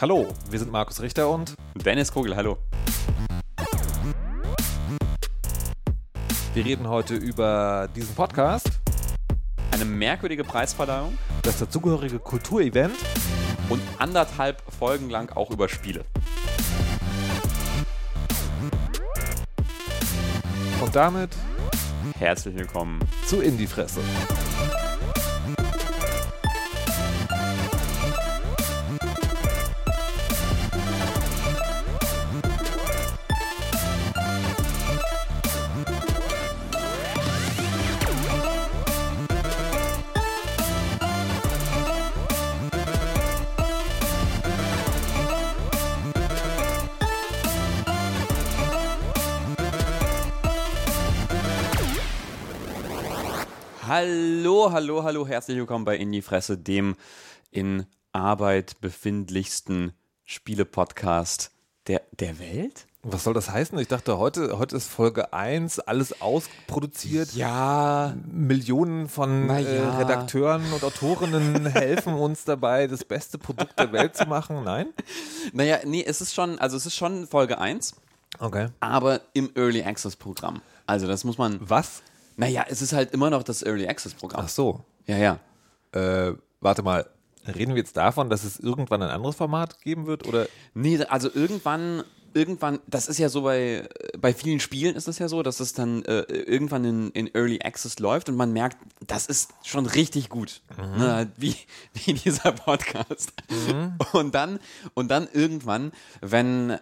Hallo, wir sind Markus Richter und Dennis Kogel, hallo. wir reden heute über diesen Podcast, Eine merkwürdige Preisverleihung das dazugehörige Kulturevent. und anderthalb Folgen lang auch über Spiele. Und damit Herzlich willkommen. zu In die Fresse. Hallo, hallo, hallo, herzlich willkommen bei In die Fresse, dem in Arbeit befindlichsten Spiele-Podcast der, der Welt? Was soll das heißen? Ich dachte, heute, heute ist Folge 1, alles ausproduziert. Ja, Millionen von äh, ja. Redakteuren und Autorinnen helfen uns dabei, das beste Produkt der Welt zu machen. Nein? naja, nee, es ist schon, also es ist schon Folge 1, Okay. aber im Early Access Programm. Also das muss man, Was? Naja, es ist halt immer noch das Early Access Programm. Ach so. Ja, ja. Äh, warte mal. Reden wir jetzt davon, dass es irgendwann ein anderes Format geben wird? Oder Nee, also irgendwann, irgendwann, das ist ja so bei, bei vielen Spielen ist es ja so, dass es dann äh, irgendwann in, in Early Access läuft und man merkt, das ist schon richtig gut. Ne, wie, wie dieser Podcast. Und dann, und dann irgendwann, wenn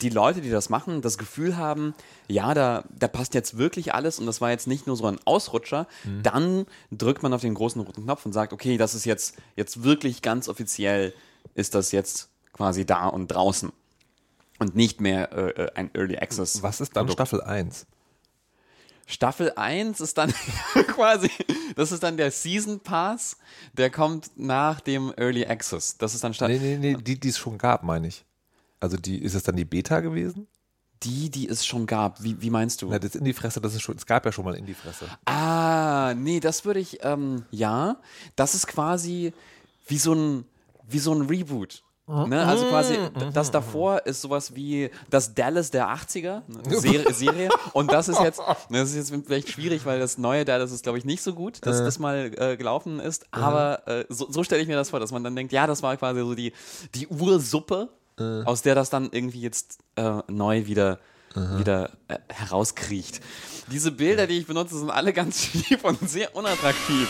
die Leute, die das machen, das Gefühl haben, ja, da, da passt jetzt wirklich alles und das war jetzt nicht nur so ein Ausrutscher, dann drückt man auf den großen roten Knopf und sagt, okay, das ist jetzt, jetzt wirklich ganz offiziell, ist das jetzt quasi da und draußen. Und nicht mehr äh, äh, ein Early Access. was ist dann Produkt. Staffel 1? Staffel 1 ist dann quasi, das ist dann der Season Pass, der kommt nach dem Early Access. Das ist dann Staffel. Nee, nee, nee, die, die es schon gab, meine ich. Also die, ist es dann die Beta gewesen? Die, die es schon gab. Wie, wie meinst du? Na, das in die Fresse, das ist schon, es gab ja schon mal in die Fresse. Ah, nee, das würde ich, ähm, ja, das ist quasi wie so ein, wie so ein Reboot. Ne? Also quasi, d- das davor ist sowas wie das Dallas der 80er, ne? Serie, Serie. Und das ist jetzt, ne, das ist jetzt vielleicht schwierig, weil das neue Dallas ist, glaube ich, nicht so gut, dass das mal äh, gelaufen ist. Aber äh, so, so stelle ich mir das vor, dass man dann denkt, ja, das war quasi so die, die Ursuppe, aus der das dann irgendwie jetzt äh, neu wieder wieder äh, herauskriecht. Diese Bilder, die ich benutze, sind alle ganz schief und sehr unattraktiv.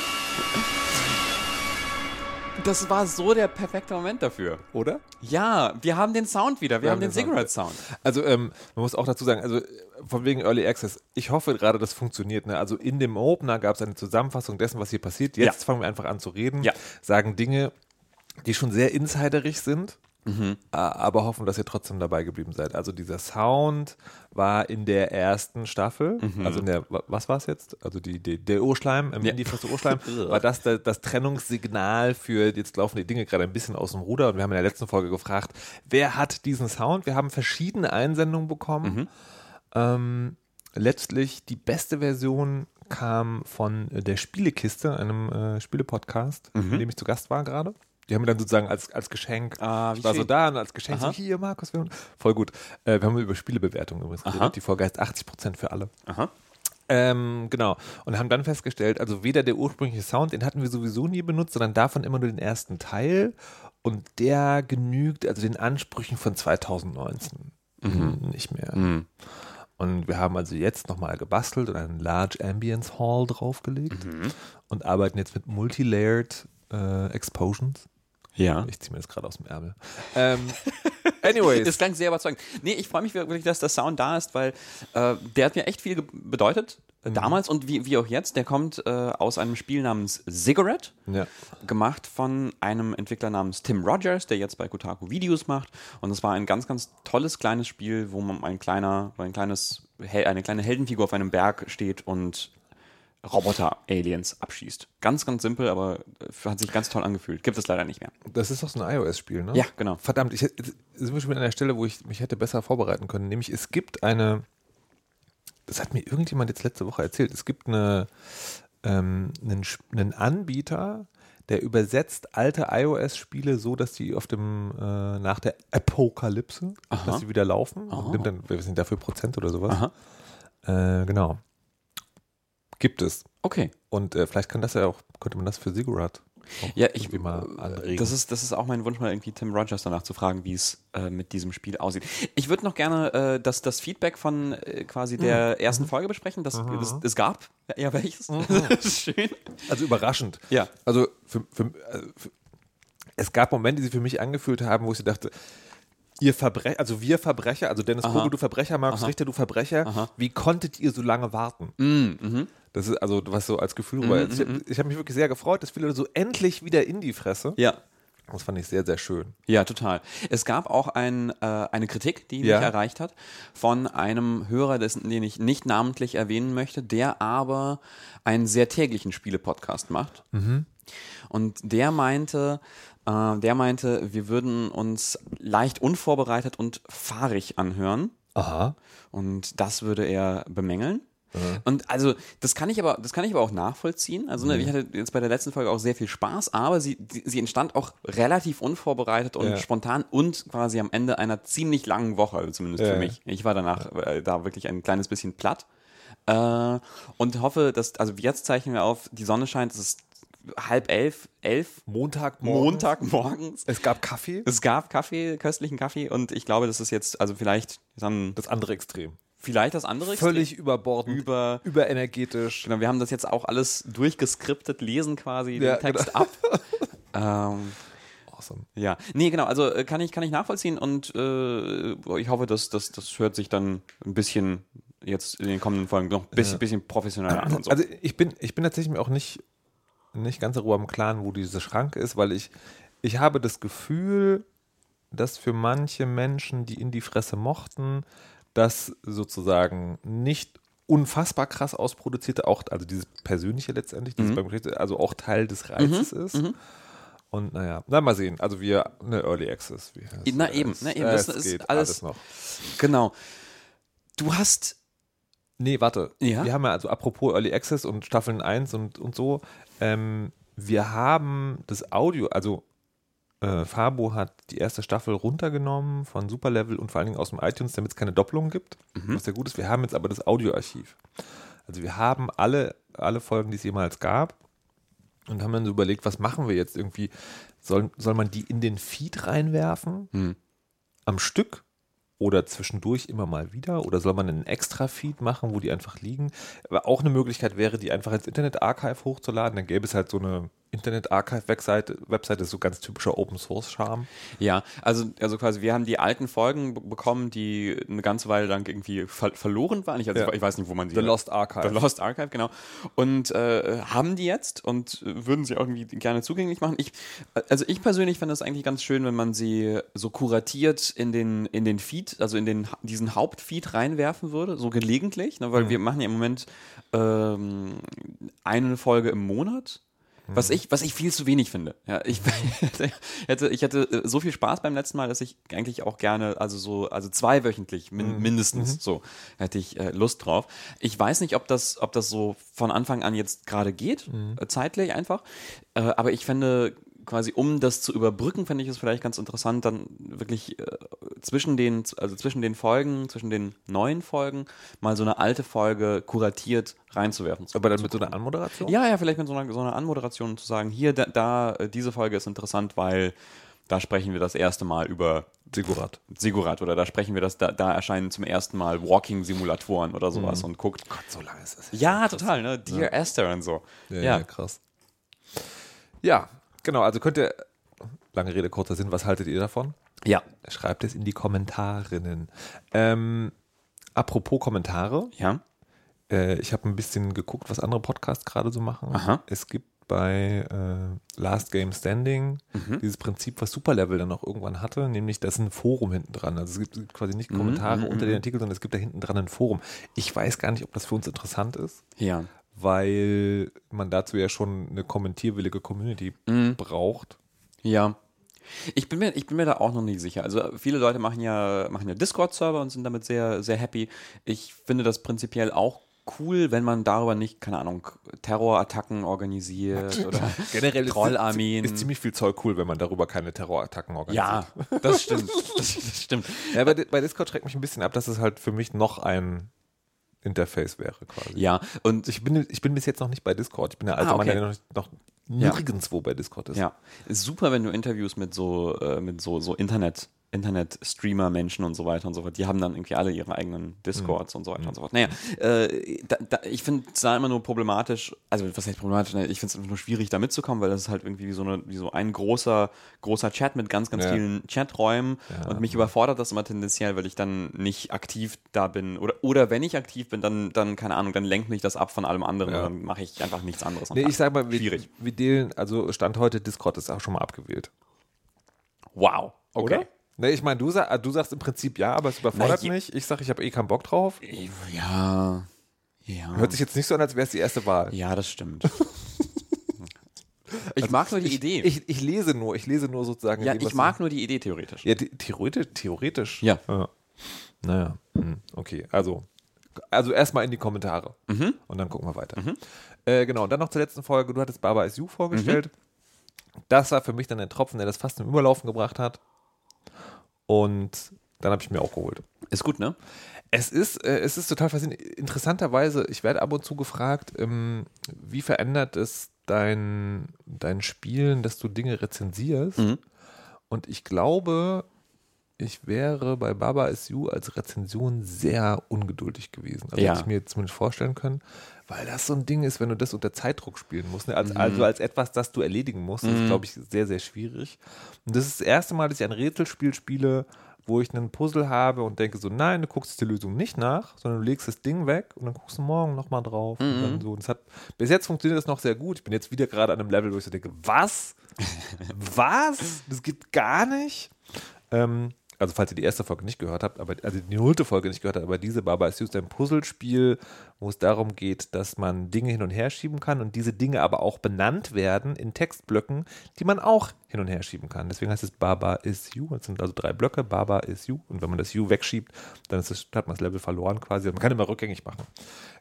Das war so der perfekte Moment dafür. Oder? Ja, wir haben den Sound wieder. Wir, haben den, den Sound. Cigarette-Sound. Also ähm, man muss auch dazu sagen, also äh, von wegen Early Access, ich hoffe gerade, das funktioniert. Ne? Also in dem Opener gab es eine Zusammenfassung dessen, was hier passiert. Jetzt Ja. fangen wir einfach an zu reden, Ja. sagen Dinge, die schon sehr insiderig sind, Mhm. aber hoffen, dass ihr trotzdem dabei geblieben seid. Also dieser Sound war in der ersten Staffel, also in der, wa- was war es jetzt? Also die, die, der Urschleim, im Ja. in die Fresse Urschleim, war das der, das Trennungssignal für, jetzt laufen die Dinge gerade ein bisschen aus dem Ruder und wir haben in der letzten Folge gefragt, wer hat diesen Sound? Wir haben verschiedene Einsendungen bekommen. Ähm, letztlich die beste Version kam von der Spielekiste, einem äh, Spielepodcast, in dem ich zu Gast war gerade. Die haben mir dann sozusagen als, als Geschenk, Ah, ich war so schön. da und als Geschenk Aha. so, hier Markus, wir haben, voll gut. Äh, wir haben über Spielebewertungen übrigens geredet. Aha. Die Folge heißt 80% für alle. Aha. Ähm, genau. Und haben dann festgestellt, also weder der ursprüngliche Sound, den hatten wir sowieso nie benutzt, sondern davon immer nur den ersten Teil. Und der genügt also den Ansprüchen von 2019 nicht mehr. Und wir haben also jetzt nochmal gebastelt und einen Large Ambience Hall draufgelegt und arbeiten jetzt mit Multilayered äh, Explosions. Ja. Ich ziehe mir das gerade aus dem Ärmel. Ähm, anyways. Das klang sehr überzeugend. Nee, ich freue mich wirklich, dass der Sound da ist, weil äh, der hat mir echt viel bedeutet. äh, Damals und wie, wie auch jetzt. Der kommt äh, aus einem Spiel namens Cigarette. ja. gemacht von einem Entwickler namens Tim Rogers, der jetzt bei Kotaku Videos macht. Und es war ein ganz, ganz tolles kleines Spiel, wo man ein kleiner, ein kleines, eine kleine Heldenfigur auf einem Berg steht und Roboter-Aliens abschießt. Ganz, ganz simpel, aber äh, hat sich ganz toll angefühlt. Gibt es leider nicht mehr. Das ist doch so ein iOS-Spiel, ne? Ja, genau. Verdammt, ich, sind wir schon wieder an der Stelle, wo ich mich hätte besser vorbereiten können. Nämlich, es gibt eine, das hat mir irgendjemand jetzt letzte Woche erzählt, es gibt eine, ähm, einen, einen Anbieter, der übersetzt alte iOS-Spiele so, dass die auf dem, äh, nach der Apokalypse, Aha. dass sie wieder laufen. Und nimmt dann, wir sind dafür Prozent oder sowas. Äh, genau. Gibt es. Okay. Und äh, vielleicht kann das ja auch, könnte man das für Sigurat Ja, ich, mal anregen. das ist, das ist auch mein Wunsch, mal irgendwie Tim Rogers danach zu fragen, wie es äh, mit diesem Spiel aussieht. Ich würde noch gerne äh, das, das Feedback von äh, quasi der ersten Folge besprechen. Das, das, es gab ja welches. Das ist schön. also überraschend. Ja. Also für, für, also für, es gab Momente, die sich für mich angefühlt haben, wo ich dachte, ihr Verbrecher, also wir Verbrecher, also Dennis Kogel, du Verbrecher, Markus Richter, du Verbrecher, wie konntet ihr so lange warten? Mhm. Das ist also was so als Gefühl. rüber. ich ich habe mich wirklich sehr gefreut, dass viele so endlich wieder in die Fresse. Ja. Das fand ich sehr, sehr schön. Ja, total. Es gab auch ein, äh, eine Kritik, die Ja. mich erreicht hat, von einem Hörer, dessen, den ich nicht namentlich erwähnen möchte, der aber einen sehr täglichen Spiele-Podcast macht. Und der meinte, äh, der meinte, wir würden uns leicht unvorbereitet und fahrig anhören. Aha. Und das würde er bemängeln. Und also, das kann ich aber, das kann ich aber auch nachvollziehen. Also, ne, ich hatte jetzt bei der letzten Folge auch sehr viel Spaß, aber sie, sie entstand auch relativ unvorbereitet und Ja. spontan und quasi am Ende einer ziemlich langen Woche, also zumindest Ja. für mich. Ich war danach äh, da wirklich ein kleines bisschen platt. Äh, und hoffe, dass, also jetzt zeichnen wir auf, die Sonne scheint, es ist halb elf, elf, Montagmorgen. Montagmorgens. Es gab Kaffee. Es gab Kaffee, köstlichen Kaffee und ich glaube, das ist jetzt, also vielleicht dann, Das andere Extrem. vielleicht das andere Völlig überbordend. über überenergetisch. Genau, wir haben das jetzt auch alles durchgeskriptet, lesen quasi Ja, den Text ab. ähm, Awesome. ja, nee, genau, also äh, kann ich, kann ich nachvollziehen und äh, ich hoffe, dass das, das hört sich dann ein bisschen jetzt in den kommenden Folgen noch ein bisschen, bisschen professioneller an so. Also ich bin, ich bin tatsächlich mir auch nicht, nicht ganz darüber im Klaren, wo diese Schranke ist, weil ich, ich habe das Gefühl, dass für manche Menschen, die in die Fresse mochten, das sozusagen nicht unfassbar krass ausproduzierte, auch, also dieses Persönliche letztendlich, dieses beim Gericht, also auch Teil des Reizes ist. Und naja, na mal sehen. Also wir, eine Early Access. Wie heißt Na es? eben, na eben, Es das ist geht alles- noch. genau. Du hast, Nee, warte. Ja? Wir haben ja, also apropos Early Access und Staffeln 1 und, und so, ähm, wir haben das Audio, also äh, Fabo hat die erste Staffel runtergenommen von Superlevel und vor allen Dingen aus dem iTunes, damit es keine Doppelungen gibt, Mhm. was sehr gut ist. Wir haben jetzt aber das Audioarchiv. Also wir haben alle, alle Folgen, die es jemals gab und haben dann so überlegt, was machen wir jetzt irgendwie? Soll, soll man die in den Feed reinwerfen? Hm. am Stück oder zwischendurch immer mal wieder? Oder soll man einen Extra-Feed machen, wo die einfach liegen? Aber auch eine Möglichkeit wäre, die einfach ins Internet-Archive hochzuladen. Dann gäbe es halt so eine Internet-Archive-Webseite, Webseite ist so ganz typischer Open-Source-Charme. ja, also, also quasi, wir haben die alten Folgen be- bekommen, die eine ganze Weile lang irgendwie ver verloren waren. Ich, also, Ja. ich weiß nicht, wo man sie The Lost Archive. The Lost Archive, genau. Und äh, haben die jetzt und würden sie auch irgendwie gerne zugänglich machen. Ich, also ich persönlich fände es eigentlich ganz schön, wenn man sie so kuratiert in den, in den Feed, also in den, diesen Hauptfeed reinwerfen würde, so gelegentlich, ne, weil wir machen ja im Moment ähm, eine Folge im Monat. Was ich, was ich viel zu wenig finde. Ja, ich hätte, ich hätte äh, so viel Spaß beim letzten Mal, dass ich eigentlich auch gerne, also so, also zweiwöchentlich min, mindestens, so hätte ich äh, Lust drauf. Ich weiß nicht, ob das, ob das so von Anfang an jetzt gerade geht, äh, zeitlich einfach. Äh, aber ich fände quasi, um das zu überbrücken, fände ich es vielleicht ganz interessant, dann wirklich äh, zwischen den, also zwischen den Folgen, zwischen den neuen Folgen, mal so eine alte Folge kuratiert reinzuwerfen. Aber dann mit so einer Anmoderation? Ja, ja, vielleicht mit so einer, so einer Anmoderation zu sagen, hier, da, da, äh, diese Folge ist interessant, weil da sprechen wir das erste Mal über Sigurat. Sigurat oder da sprechen wir das, da, da erscheinen zum ersten Mal Walking-Simulatoren oder sowas und guckt. Gott, so lange ist es. Ja, total, ne? Dear Esther und so. Ja, Ja. ja, krass. Ja, genau. Also könnt ihr, lange Rede, kurzer Sinn, was haltet ihr davon? Ja. Schreibt es in die Kommentarinnen. Ähm, apropos Kommentare. Ja. Äh, ich habe ein bisschen geguckt, was andere Podcasts gerade so machen. Aha. Es gibt bei äh, Last Game Standing Mhm. dieses Prinzip, was Superlevel dann auch irgendwann hatte, nämlich da ist ein Forum hinten dran. Also es gibt quasi Mhm, nicht Kommentare unter den Artikeln, sondern es gibt da hinten dran ein Forum. Ich weiß gar nicht, ob das für uns interessant ist, Ja. Weil man dazu ja schon eine kommentierwillige Community Mhm. braucht. Ja. Ich bin, mir, ich bin mir da auch noch nicht sicher. Also viele Leute machen ja, machen ja Discord-Server und sind damit sehr, sehr happy. Ich finde das prinzipiell auch cool, wenn man darüber nicht, keine Ahnung, Terrorattacken organisiert oder Generell Trollarmeen. Ist, ist ziemlich viel Zeug cool, wenn man darüber keine Terrorattacken organisiert. ja, das stimmt. Das, das stimmt. Ja, bei, bei Discord schreckt mich ein bisschen ab, dass es halt für mich noch ein Interface wäre quasi. Ja, und Ich bin, ich bin bis jetzt noch nicht bei Discord. Ich bin der alte Ah, Mann, okay. der noch, noch Ja. nirgendwo bei Discord ist. Ja, ist super, wenn du Interviews mit so, äh, mit so, so Internet, Internet-Streamer-Menschen und so weiter und so fort, die haben dann irgendwie alle ihre eigenen Discords und so weiter und so fort. Naja, äh, da, da, ich finde es da immer nur problematisch, also was heißt problematisch, Ne, ich finde es einfach nur schwierig, da mitzukommen, weil das ist halt irgendwie wie so, eine, wie so ein großer, großer Chat mit ganz, ganz Ja. vielen Chaträumen und mich überfordert das immer tendenziell, weil ich dann nicht aktiv da bin oder, oder wenn ich aktiv bin, dann, dann, keine Ahnung, dann lenkt mich das ab von allem anderen Ja. und dann mache ich einfach nichts anderes. Nee, ich sag mal, wir, Schwierig. wir dealen, also Stand heute, Discord ist auch schon mal abgewählt. Wow. Okay. Oder? Nee, ich meine, du, du sagst im Prinzip ja, aber es überfordert Na, mich. Ich sage, ich habe eh keinen Bock drauf. Ja. Ja. Hört sich jetzt nicht so an, als wäre es die erste Wahl. Ja, das stimmt. ich mag nur die Idee. Ich, ich lese nur, ich lese nur sozusagen. ja, dem, ich mag nur die Idee theoretisch. Ja, the- theoretisch, theoretisch. Ja. Naja, hm, okay. Also, also erstmal in die Kommentare. Und dann gucken wir weiter. Äh, genau, und dann noch zur letzten Folge. Du hattest Baba is You vorgestellt. Das war für mich dann der Tropfen, der das fast zum Überlaufen gebracht hat. Und dann habe ich mir auch geholt. Ist gut, ne? Es ist, äh, es ist total faszinierend. Interessanterweise, ich werde ab und zu gefragt, ähm, wie verändert es dein, dein Spielen, dass du Dinge rezensierst? Mhm. Und ich glaube, ich wäre bei Baba Is You als Rezension sehr ungeduldig gewesen. Also Ja. hätte ich mir zumindest vorstellen können, weil das so ein Ding ist, wenn du das unter Zeitdruck spielen musst. Ne? Als, Mhm. Also als etwas, das du erledigen musst, ist, glaube ich, sehr, sehr schwierig. Und das ist das erste Mal, dass ich ein Rätselspiel spiele, wo ich einen Puzzle habe und denke so, nein, du guckst die Lösung nicht nach, sondern du legst das Ding weg und dann guckst du morgen nochmal drauf. Und Mhm. dann so. Und es hat, bis jetzt funktioniert das noch sehr gut. Ich bin jetzt wieder gerade an einem Level, wo ich so denke, was? was? Das gibt gar nicht. Ähm, also falls ihr die erste Folge nicht gehört habt, aber also die nullte Folge nicht gehört habt, aber diese Baba ist ein Puzzlespiel, wo es darum geht, dass man Dinge hin und her schieben kann und diese Dinge aber auch benannt werden in Textblöcken, die man auch hin und her schieben kann. Deswegen heißt es Baba is You. Das sind also drei Blöcke, Baba is You. Und wenn man das You wegschiebt, dann ist das, hat man das Level verloren quasi. Man kann immer rückgängig machen.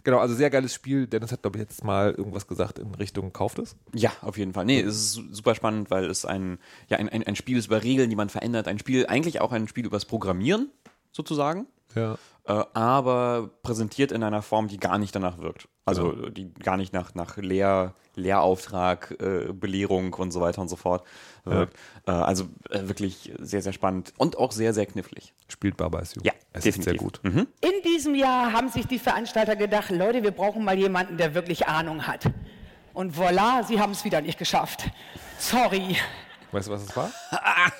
Genau, also sehr geiles Spiel. Dennis hat, glaube ich, jetzt mal irgendwas gesagt in Richtung kauft es. Ja, auf jeden Fall. Nee, es ist su- super spannend, weil es ein, ja, ein, ein, ein Spiel ist über Regeln, die man verändert. Ein Spiel, eigentlich auch ein Spiel übers Programmieren, sozusagen. Ja. Äh, aber präsentiert in einer Form, die gar nicht danach wirkt. Also die gar nicht nach, nach Lehr, Lehrauftrag, äh, Belehrung und so weiter und so fort wirkt. Äh, also äh, wirklich sehr, sehr spannend und auch sehr, sehr knifflig. Spielt Baba is You. Ja, es definitiv. ist sehr gut. In diesem Jahr haben sich die Veranstalter gedacht, Leute, wir brauchen mal jemanden, der wirklich Ahnung hat. Und voilà, sie haben es wieder nicht geschafft. Sorry. Weißt du, was es war?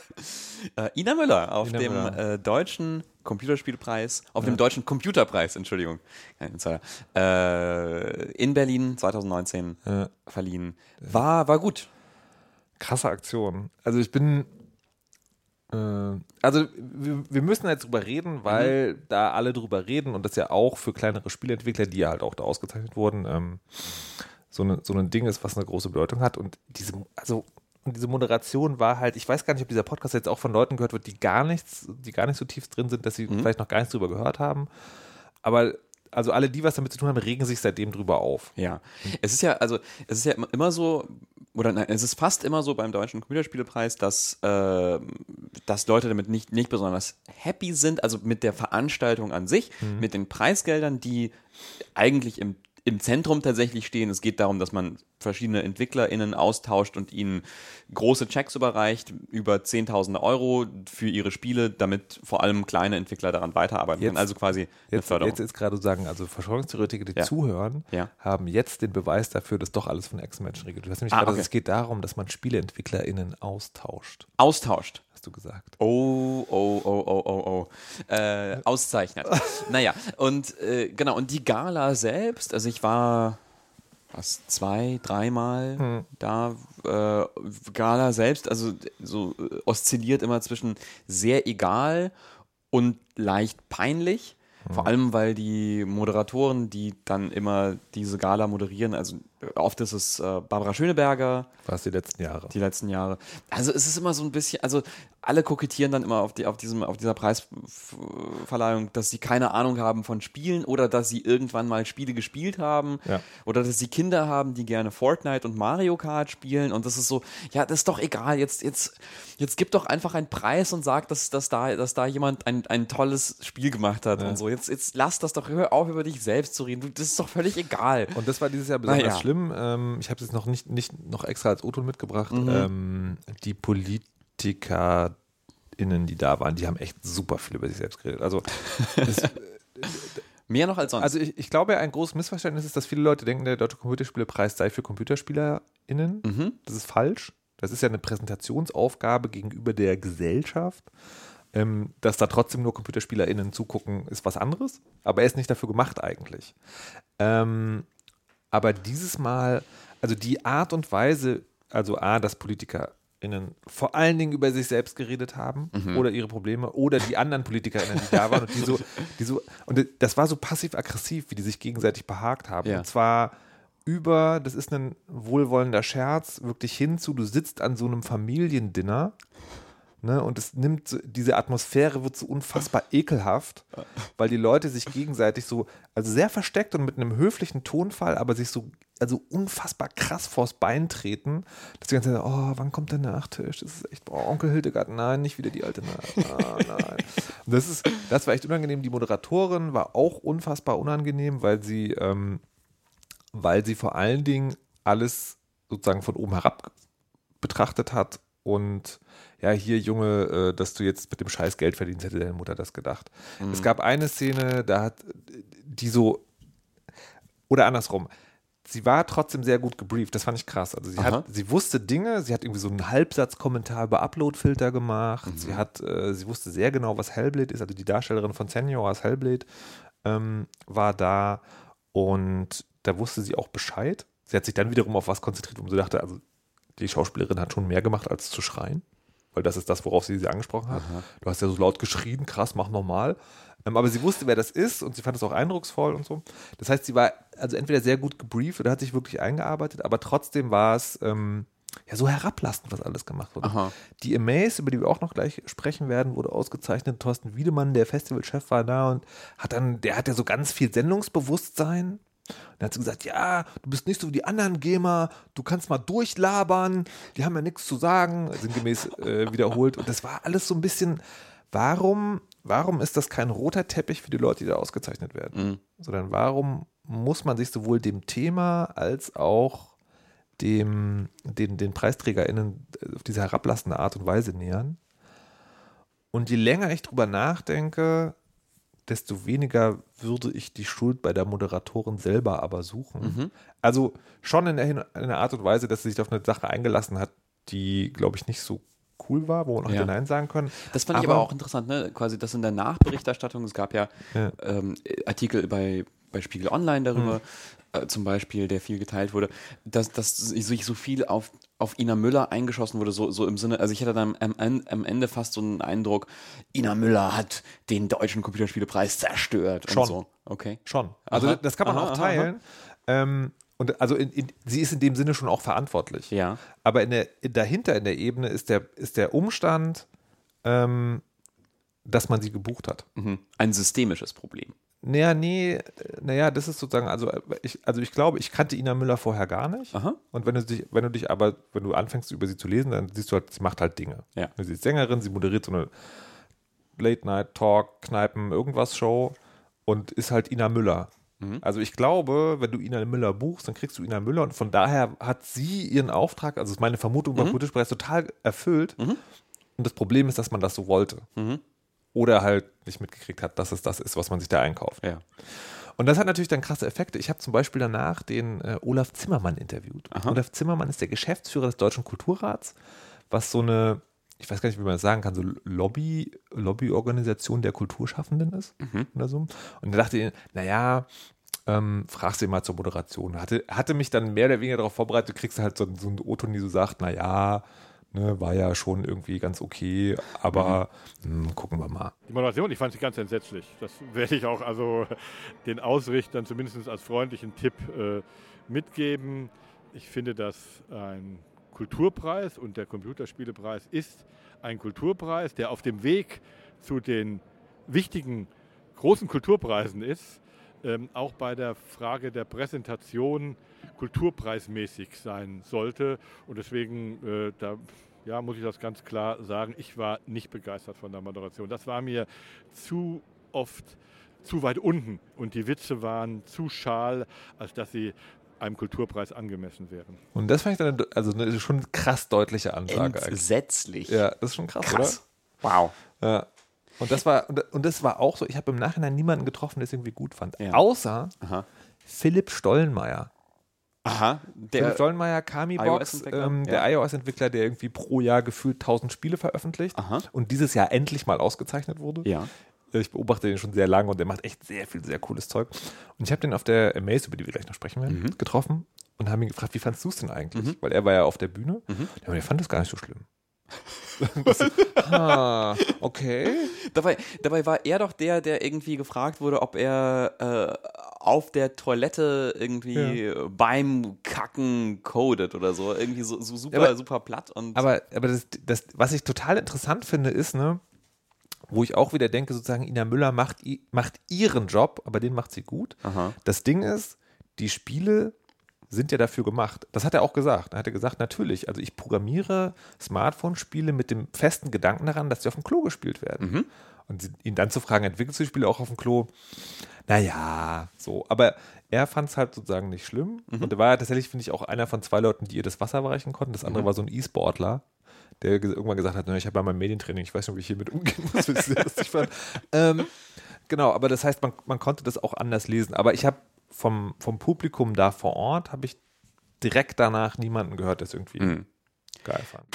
Äh, Ina Müller auf Ina dem Müller. Äh, deutschen Computerspielpreis, auf dem deutschen Computerpreis, Entschuldigung, äh, in Berlin 2019 Ja. verliehen. War, war gut. krasse Aktion. Also ich bin, äh, also wir, wir müssen jetzt drüber reden, weil da alle drüber reden und das ja auch für kleinere Spielentwickler, die ja halt auch da ausgezeichnet wurden, ähm, so, eine, so ein Ding ist, was eine große Bedeutung hat. Und diese, also und diese Moderation war halt, ich weiß gar nicht, ob dieser Podcast jetzt auch von Leuten gehört wird, die gar nichts, die gar nicht so tief drin sind, dass sie vielleicht noch gar nichts drüber gehört haben. Aber also alle, die was damit zu tun haben, regen sich seitdem drüber auf. Ja. Es ist ja, also, es ist ja immer, so, oder nein, es ist fast immer so beim Deutschen Computerspielepreis, dass, äh, dass Leute damit nicht, nicht besonders happy sind, also mit der Veranstaltung an sich, mit den Preisgeldern, die eigentlich im, im Zentrum tatsächlich stehen. Es geht darum, dass man verschiedene EntwicklerInnen austauscht und ihnen große Checks überreicht, über Zehntausende Euro für ihre Spiele, damit vor allem kleine Entwickler daran weiterarbeiten Jetzt- können. Also quasi eine Jetzt, Förderung. jetzt ist gerade sagen, also Verschwörungstheoretiker, die Ja. zuhören, Ja. haben jetzt den Beweis dafür, dass doch alles von Ex-Menschen regelt. Du hast nämlich Ah, gerade, okay. es geht darum, dass man SpieleentwicklerInnen austauscht, austauscht. hast du gesagt. Oh, oh, oh, oh, oh, oh. Äh, auszeichnet. naja, und äh, genau, und die Gala selbst, also ich war was, zwei, dreimal da. Äh, Gala selbst, also so äh, oszilliert immer zwischen sehr egal und leicht peinlich. Vor allem, weil die Moderatoren, die dann immer diese Gala moderieren, also oft ist es äh, Barbara Schöneberger. War es die letzten Jahre. Die letzten Jahre. Also es ist immer so ein bisschen, also alle kokettieren dann immer auf, die, auf, diesem, auf dieser Preisverleihung, dass sie keine Ahnung haben von Spielen oder dass sie irgendwann mal Spiele gespielt haben Ja. oder dass sie Kinder haben, die gerne Fortnite und Mario Kart spielen und das ist so, ja, das ist doch egal, jetzt, jetzt, jetzt gib doch einfach einen Preis und sag, dass, dass, da, dass da jemand ein, ein tolles Spiel gemacht hat und so. Jetzt, jetzt lass das doch, hör auf, über dich selbst zu reden. Du, das ist doch völlig egal. Und das war dieses Jahr besonders Naja. schlimm. Ähm, ich habe es jetzt noch nicht, nicht noch extra als O-Ton mitgebracht. Ähm, die PolitikerInnen, die da waren, die haben echt super viel über sich selbst geredet. Also, das, Mehr noch als sonst. also ich, ich glaube, ein großes Missverständnis ist, dass viele Leute denken, der Deutsche Computerspielepreis sei für ComputerspielerInnen. Das ist falsch. Das ist ja eine Präsentationsaufgabe gegenüber der Gesellschaft. Ähm, dass da trotzdem nur ComputerspielerInnen zugucken, ist was anderes. Aber er ist nicht dafür gemacht eigentlich. Ähm, aber dieses Mal, also die Art und Weise, also A, dass PolitikerInnen vor allen Dingen über sich selbst geredet haben oder ihre Probleme oder die anderen PolitikerInnen, die da waren und die so, die so, und das war so passiv-aggressiv, wie die sich gegenseitig behagt haben. Ja. Und zwar über, das ist ein wohlwollender Scherz, wirklich hinzu, du sitzt an so einem Familiendinner Ne, und es nimmt diese Atmosphäre wird so unfassbar ekelhaft, weil die Leute sich gegenseitig so, also sehr versteckt und mit einem höflichen Tonfall, aber sich so, also unfassbar krass vors Bein treten, dass die ganze Zeit, oh, wann kommt der Nachtisch? Das ist echt, boah, Onkel Hildegard, nein, nicht wieder die alte Nacht. Ah, das ist, das war echt unangenehm. Die Moderatorin war auch unfassbar unangenehm, weil sie, ähm, weil sie vor allen Dingen alles sozusagen von oben herab betrachtet hat und ja, hier Junge, äh, dass du jetzt mit dem Scheiß Geld verdienst, hätte deine Mutter das gedacht. Es gab eine Szene, da hat die so, oder andersrum, sie war trotzdem sehr gut gebrieft, das fand ich krass. Also sie, Aha. hat, sie wusste Dinge, sie hat irgendwie so einen Halbsatzkommentar über Uploadfilter gemacht, sie hat, äh, sie wusste sehr genau, was Hellblade ist, also die Darstellerin von Senior als Hellblade ähm, war da und da wusste sie auch Bescheid. Sie hat sich dann wiederum auf was konzentriert, wo sie dachte, also die Schauspielerin hat schon mehr gemacht, als zu schreien. Weil das ist das, worauf sie sie angesprochen hat. Du hast ja so laut geschrien, krass, mach nochmal. Ähm, aber sie wusste, wer das ist und sie fand es auch eindrucksvoll und so. Das heißt, sie war also entweder sehr gut gebrieft oder hat sich wirklich eingearbeitet, aber trotzdem war es ähm, ja so herablassend, was alles gemacht wurde. Aha. Die Amaze, über die wir auch noch gleich sprechen werden, wurde ausgezeichnet. Thorsten Wiedemann, der Festivalchef, war da und hat dann, der hat ja so ganz viel Sendungsbewusstsein. Und dann hat sie gesagt, ja, du bist nicht so wie die anderen Gamer, du kannst mal durchlabern, die haben ja nichts zu sagen, sinngemäß äh, wiederholt. Und das war alles so ein bisschen, warum, warum ist das kein roter Teppich für die Leute, die da ausgezeichnet werden? Sondern warum muss man sich sowohl dem Thema als auch dem, den, den PreisträgerInnen auf diese herablassende Art und Weise nähern? Und je länger ich drüber nachdenke, desto weniger würde ich die Schuld bei der Moderatorin selber aber suchen. Also schon in der, Art und Weise, dass sie sich auf eine Sache eingelassen hat, die, glaube ich, nicht so cool war, wo man auch Ja. hätte Nein sagen können. Das fand ich aber auch interessant, ne? Quasi das in der Nachberichterstattung. Es gab ja, Ja. Ähm, Artikel bei, bei Spiegel Online darüber, äh, zum Beispiel, der viel geteilt wurde, dass, dass sich so viel auf, auf Ina Müller eingeschossen wurde, so, so im Sinne, also ich hatte dann am, am Ende fast so einen Eindruck, Ina Müller hat den deutschen Computerspielepreis zerstört Schon. und so. Okay. Schon. Also Aha. das kann man Aha, auch teilen. Ähm, und also in, in, sie ist in dem Sinne schon auch verantwortlich. Ja. Aber in der, in, dahinter in der Ebene ist der, ist der Umstand, ähm, dass man sie gebucht hat. Mhm. Ein systemisches Problem. Naja, nee, naja, das ist sozusagen, also ich, also ich glaube, ich kannte Ina Müller vorher gar nicht. Aha. Und wenn du dich, wenn du dich aber, wenn du anfängst über sie zu lesen, dann siehst du halt, sie macht halt Dinge. Ja. Sie ist Sängerin, sie moderiert so eine Late Night Talk, Kneipen, irgendwas Show und ist halt Ina Müller. Also ich glaube, wenn du Ina Müller buchst, dann kriegst du Ina Müller und von daher hat sie ihren Auftrag, also ist meine Vermutung beim Kulturpreis total erfüllt. Und das Problem ist, dass man das so wollte. Oder halt nicht mitgekriegt hat, dass es das ist, was man sich da einkauft. Ja. Und das hat natürlich dann krasse Effekte. Ich habe zum Beispiel danach den äh, Olaf Zimmermann interviewt. Olaf Zimmermann ist der Geschäftsführer des Deutschen Kulturrats, was so eine, ich weiß gar nicht, wie man das sagen kann, so Lobby, Lobbyorganisation der Kulturschaffenden ist oder so. Und da dachte ich, naja, ähm, fragst du ihn mal zur Moderation. Hatte, hatte mich dann mehr oder weniger darauf vorbereitet, du kriegst halt so, so einen O-Ton, die so sagt, naja, ne, war ja schon irgendwie ganz okay, aber hm, gucken wir mal. Die Moderation, ich fand sie ganz entsetzlich. Das werde ich auch also den Ausrichtern zumindest als freundlichen Tipp äh, mitgeben. Ich finde, dass ein Kulturpreis und der Computerspielepreis ist ein Kulturpreis, der auf dem Weg zu den wichtigen großen Kulturpreisen ist, ähm, auch bei der Frage der Präsentation kulturpreismäßig sein sollte. Und deswegen, äh, da ja, muss ich das ganz klar sagen, ich war nicht begeistert von der Moderation. Das war mir zu oft zu weit unten und die Witze waren zu schal, als dass sie einem Kulturpreis angemessen wären. Und das fand ich dann also eine schon krass deutliche Ansage. Entsetzlich. Ja, das ist schon krass, Krass. oder? Wow. Ja. Und das war und, das war auch so. Ich habe im Nachhinein niemanden getroffen, der es irgendwie gut fand, Ja. außer Aha. Philipp Stollenmeier. Aha. Philipp Der, Stollenmeier, Kami-Box, iOS-Entwickler? ähm, der Ja. iOS-Entwickler, der irgendwie pro Jahr gefühlt 1000 Spiele veröffentlicht Aha. und dieses Jahr endlich mal ausgezeichnet wurde. ja. Ich beobachte den schon sehr lange und der macht echt sehr viel, sehr cooles Zeug. Und ich habe den auf der Amaze, über die wir gleich noch sprechen werden, Mhm. getroffen und haben ihn gefragt, wie fandst du es denn eigentlich? Weil er war ja auf der Bühne. Mhm. Ja, aber der fand es gar nicht so schlimm. ah, okay. Dabei, dabei war er doch der, der irgendwie gefragt wurde, ob er äh, auf der Toilette irgendwie beim Kacken codet oder so. Irgendwie so, so super, Ja, aber- super platt. Und Aber, aber das, das, was ich total interessant finde, ist, ne, wo ich auch wieder denke, sozusagen, Ina Müller macht, macht ihren Job, aber den macht sie gut. Aha. Das Ding ist, die Spiele sind ja dafür gemacht. Das hat er auch gesagt. Er hat gesagt, natürlich, also ich programmiere Smartphone-Spiele mit dem festen Gedanken daran, dass sie auf dem Klo gespielt werden. Und sie- ihn dann zu fragen, entwickelst du die Spiele auch auf dem Klo? Naja, so. Aber er fand es halt sozusagen nicht schlimm. Und er war ja tatsächlich, finde ich, auch einer von zwei Leuten, die ihr das Wasser reichen konnten. Das andere war so ein E-Sportler, der ge- irgendwann gesagt hat, "Na, ich habe ja mein Medientraining, ich weiß nicht, wie ich hiermit umgehen muss, ich fand. Ähm, genau, aber das heißt, man, man konnte das auch anders lesen. Aber ich habe vom, vom Publikum da vor Ort, habe ich direkt danach niemanden gehört, der es irgendwie Mhm. geil fand.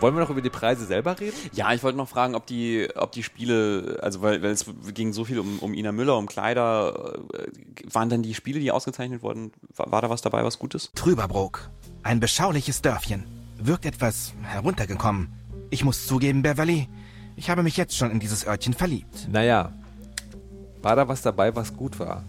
Wollen wir noch über die Preise selber reden? Ja, ich wollte noch fragen, ob die, ob die Spiele, also weil, weil es ging so viel um, um Ina Müller, um Kleider, äh, waren denn die Spiele, die ausgezeichnet wurden, war, war da was dabei, was Gutes? Trüberbrook. Ein beschauliches Dörfchen. Wirkt etwas heruntergekommen. Ich muss zugeben, Beverly, ich habe mich jetzt schon in dieses Örtchen verliebt. Naja, war da was dabei, was gut war?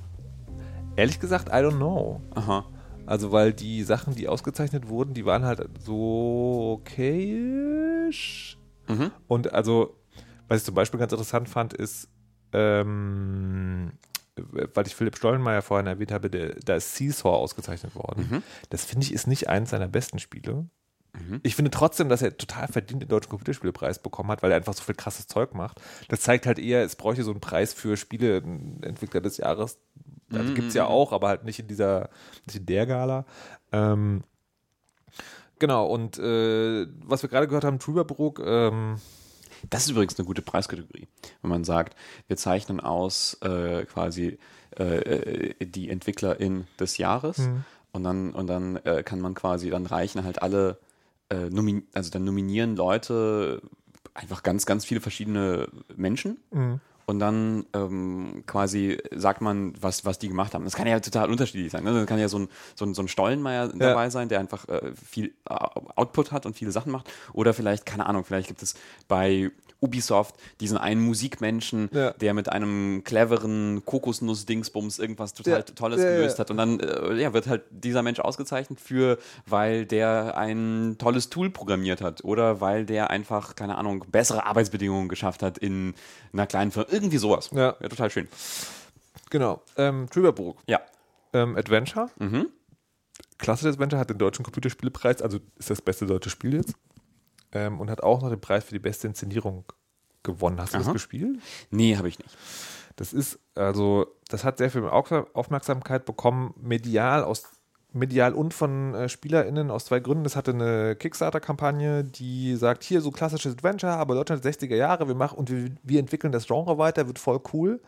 Ehrlich gesagt, I don't know. Aha. Also, weil die Sachen, die ausgezeichnet wurden, die waren halt so okayisch. Mhm. Und also, was ich zum Beispiel ganz interessant fand, ist, ähm, weil ich Philipp Stollenmeier vorhin erwähnt habe, der, da ist Seesaw ausgezeichnet worden. Mhm. Das finde ich ist nicht eins seiner besten Spiele. Ich finde trotzdem, dass er total verdient den Deutschen Computerspielepreis bekommen hat, weil er einfach so viel krasses Zeug macht. Das zeigt halt eher, es bräuchte so einen Preis für Spieleentwickler des Jahres. Also gibt es ja auch, aber halt nicht in dieser, nicht in der Gala. Ähm, genau, und äh, was wir gerade gehört haben, Trüberbrook, ähm, Das ist übrigens eine gute Preiskategorie, wenn man sagt, wir zeichnen aus äh, quasi äh, äh, die Entwicklerin des Jahres Mhm. und dann, und dann äh, kann man quasi, dann reichen halt alle, äh, also dann nominieren Leute einfach ganz, ganz viele verschiedene Menschen. Mhm. Und dann ähm, quasi sagt man, was, was die gemacht haben. Das kann ja total unterschiedlich sein. Ne? Das kann ja so ein, so ein, so ein Stollenmeier dabei sein, der einfach äh, viel äh, Output hat und viele Sachen macht. Oder vielleicht, keine Ahnung, vielleicht gibt es bei Ubisoft diesen einen Musikmenschen, Ja. der mit einem cleveren Kokosnuss-Dingsbums irgendwas total Ja. Tolles Ja, gelöst hat. Und dann äh, ja, wird halt dieser Mensch ausgezeichnet für, weil der ein tolles Tool programmiert hat oder weil der einfach, keine Ahnung, bessere Arbeitsbedingungen geschafft hat in einer kleinen Firma. Irgendwie sowas. Ja. ja total schön. genau, ähm, Trüberbrook, Ja. ähm, Adventure. Mhm. Klasse Adventure hat den deutschen Computerspielepreis, also ist das beste deutsche Spiel jetzt. Ähm, und hat auch noch den Preis für die beste Inszenierung gewonnen. Hast du das Aha. gespielt? Nee, habe ich nicht. Das ist, also, das hat sehr viel Au- Aufmerksamkeit bekommen, medial aus medial und von äh, SpielerInnen aus zwei Gründen. Das hatte eine Kickstarter-Kampagne, die sagt, hier so klassisches Adventure, aber Deutschland 60er Jahre, wir machen und wir, wir entwickeln das Genre weiter, wird voll cool.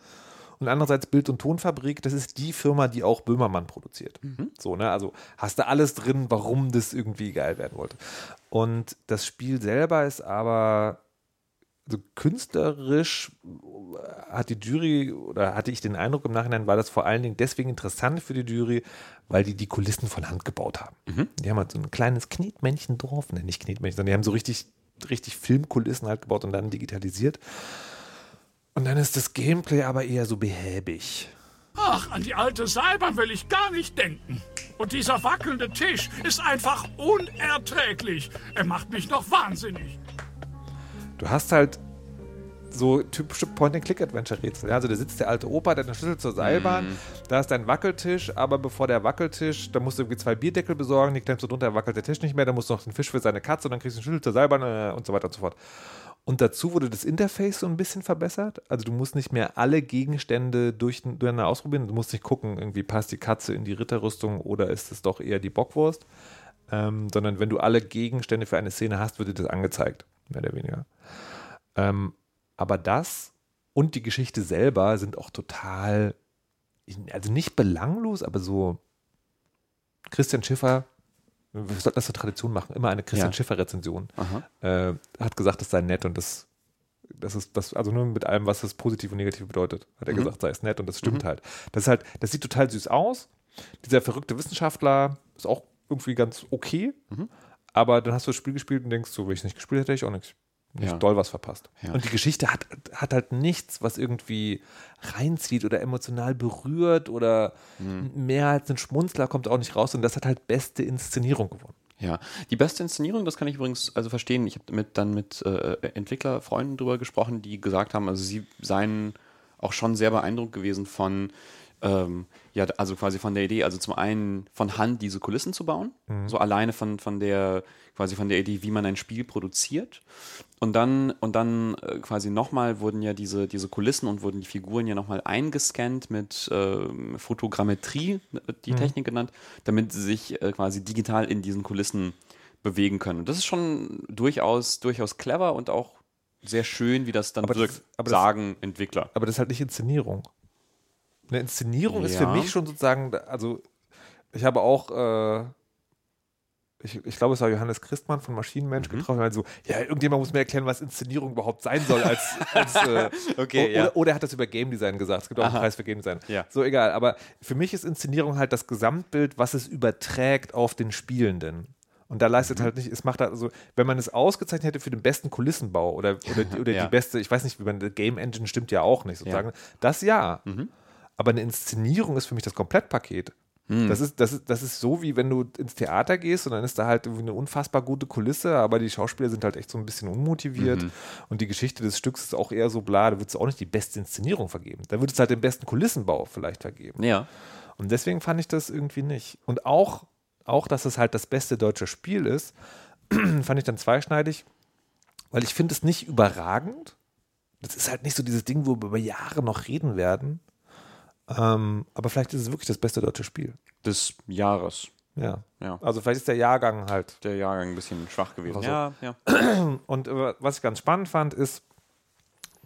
Und andererseits Bild- und Tonfabrik, das ist die Firma, die auch Böhmermann produziert. So, ne? Also hast du alles drin, warum das irgendwie geil werden wollte. Und das Spiel selber ist aber so künstlerisch hat die Jury oder hatte ich den Eindruck im Nachhinein, war das vor allen Dingen deswegen interessant für die Jury, weil die die Kulissen von Hand gebaut haben. Die haben halt so ein kleines Knetmännchen-Dorf, ne, nicht Knetmännchen, sondern die haben so richtig, richtig Filmkulissen halt gebaut und dann digitalisiert. Und dann ist das Gameplay aber eher so behäbig. Ach, an die alte Seilbahn will ich gar nicht denken. Und dieser wackelnde Tisch ist einfach unerträglich. Er macht mich noch wahnsinnig. Du hast halt so typische Point-and-Click-Adventure-Rätsel. Also da sitzt der alte Opa, der hat eine Schlüssel zur Seilbahn, da ist dein Wackeltisch, aber bevor der Wackeltisch, da musst du irgendwie zwei Bierdeckel besorgen, die klemmst du drunter, wackelt der Tisch nicht mehr, dann musst du noch den Fisch für seine Katze und dann kriegst du einen Schlüssel zur Seilbahn äh, und so weiter und so fort. Und dazu wurde das Interface so ein bisschen verbessert. Also du musst nicht mehr alle Gegenstände durch, durcheinander ausprobieren. Du musst nicht gucken, irgendwie passt die Katze in die Ritterrüstung oder ist es doch eher die Bockwurst. Ähm, sondern wenn du alle Gegenstände für eine Szene hast, wird dir das angezeigt. Mehr oder weniger. Ähm, aber das und die Geschichte selber sind auch total, also nicht belanglos, aber so Christian Schiffer, wir sollten das zur Tradition machen, immer eine Christian Ja. Schiffer-Rezension, äh, hat gesagt, das sei nett und das, das ist das, also nur mit allem, was das positiv und negativ bedeutet, hat er Mhm. gesagt, sei es nett und das stimmt halt. Das ist halt, das sieht total süß aus. Dieser verrückte Wissenschaftler ist auch irgendwie ganz okay, Mhm. aber dann hast du das Spiel gespielt und denkst so, wenn ich es nicht gespielt hätte, hätte ich auch nichts. Nicht Ja. doll was verpasst. Ja. Und die Geschichte hat, hat halt nichts, was irgendwie reinzieht oder emotional berührt oder Mhm. mehr als ein Schmunzler kommt auch nicht raus und das hat halt beste Inszenierung gewonnen. Ja, die beste Inszenierung, das kann ich übrigens also verstehen. Ich habe mit, dann mit äh, Entwicklerfreunden drüber gesprochen, die gesagt haben, also sie seien auch schon sehr beeindruckt gewesen von, ähm, ja, also quasi von der Idee, also zum einen von Hand diese Kulissen zu bauen, so alleine von, von der, quasi von der Idee, wie man ein Spiel produziert. Und dann, und dann äh, quasi nochmal wurden ja diese, diese Kulissen und wurden die Figuren ja nochmal eingescannt mit ähm, Fotogrammetrie, wird die Technik genannt, damit sie sich äh, quasi digital in diesen Kulissen bewegen können. Und das ist schon durchaus, durchaus clever und auch sehr schön, wie das dann Aber das- wirkt, aber das- sagen Entwickler. Aber das ist halt nicht Inszenierung. Eine Inszenierung ist für Ja. mich schon sozusagen, also ich habe auch, äh, ich, ich glaube, es war Johannes Christmann von Maschinenmensch Mhm. getroffen, also, ja, irgendjemand muss mir erklären, was Inszenierung überhaupt sein soll. Als, als, äh, Okay, ja. oder, oder er hat das über Game Design gesagt. Es gibt auch einen Aha. Preis für Game Design. Ja. So, egal. Aber für mich ist Inszenierung halt das Gesamtbild, was es überträgt auf den Spielenden. Und da leistet Mhm. halt nicht, es macht halt, also, wenn man es ausgezeichnet hätte für den besten Kulissenbau oder, oder, die- oder Ja. die beste, ich weiß nicht, wie man, Game Engine stimmt ja auch nicht, sozusagen. Das ja. Mhm. Aber eine Inszenierung ist für mich das Komplettpaket. Mhm. Das, ist, das, ist, das ist so, wie wenn du ins Theater gehst und dann ist da halt irgendwie eine unfassbar gute Kulisse, aber die Schauspieler sind halt echt so ein bisschen unmotiviert Mhm. und die Geschichte des Stücks ist auch eher so bla, da wird es auch nicht die beste Inszenierung vergeben. Da wird es halt den besten Kulissenbau vielleicht vergeben. Ja. Und deswegen fand ich das irgendwie nicht. Und auch, auch dass es halt das beste deutsche Spiel ist, fand ich dann zweischneidig, weil ich finde es nicht überragend. Das ist halt nicht so dieses Ding, wo wir über Jahre noch reden werden. Ähm, aber vielleicht ist es wirklich das beste deutsche Spiel. Des Jahres. Ja. Ja. Also vielleicht ist der Jahrgang halt. Der Jahrgang ein bisschen schwach gewesen. Also- Ja, ja. Und äh, was ich ganz spannend fand, ist,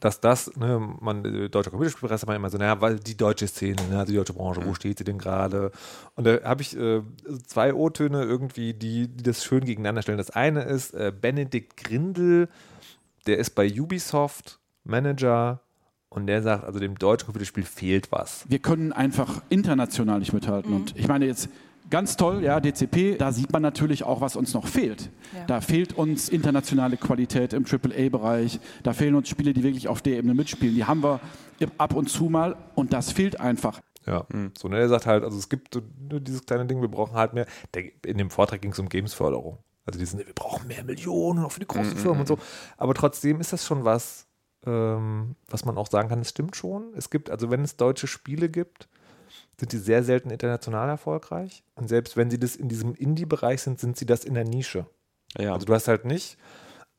dass das, ne, man, äh, deutsche Computerspielpresse man immer so, naja, weil die deutsche Szene, ne, also die deutsche Branche, wo steht sie denn gerade? Und da habe ich äh, zwei O-Töne irgendwie, die, die das schön gegeneinander stellen. Das eine ist äh, Benedikt Grindel, der ist bei Ubisoft Manager und der sagt, also dem deutschen Computerspiel fehlt was. wir können einfach international nicht mithalten. Und ich meine jetzt ganz toll, ja, DCP, da sieht man natürlich auch, was uns noch fehlt. Ja. Da fehlt uns internationale Qualität im AAA-Bereich. Da fehlen uns Spiele, die wirklich auf der Ebene mitspielen. Die haben wir ab und zu mal und das fehlt einfach. Ja, so, ne, der sagt halt, also es gibt so, nur dieses kleine Ding, wir brauchen halt mehr. Der, in dem Vortrag ging es um Gamesförderung. Also diesen, wir brauchen mehr Millionen auch für die großen Firmen und so. Aber trotzdem ist das schon was, ähm, was man auch sagen kann, es stimmt schon. Es gibt, also wenn es deutsche Spiele gibt, sind die sehr selten international erfolgreich. Und selbst wenn sie das in diesem Indie-Bereich sind, sind sie das in der Nische. ja. Also du hast halt nicht,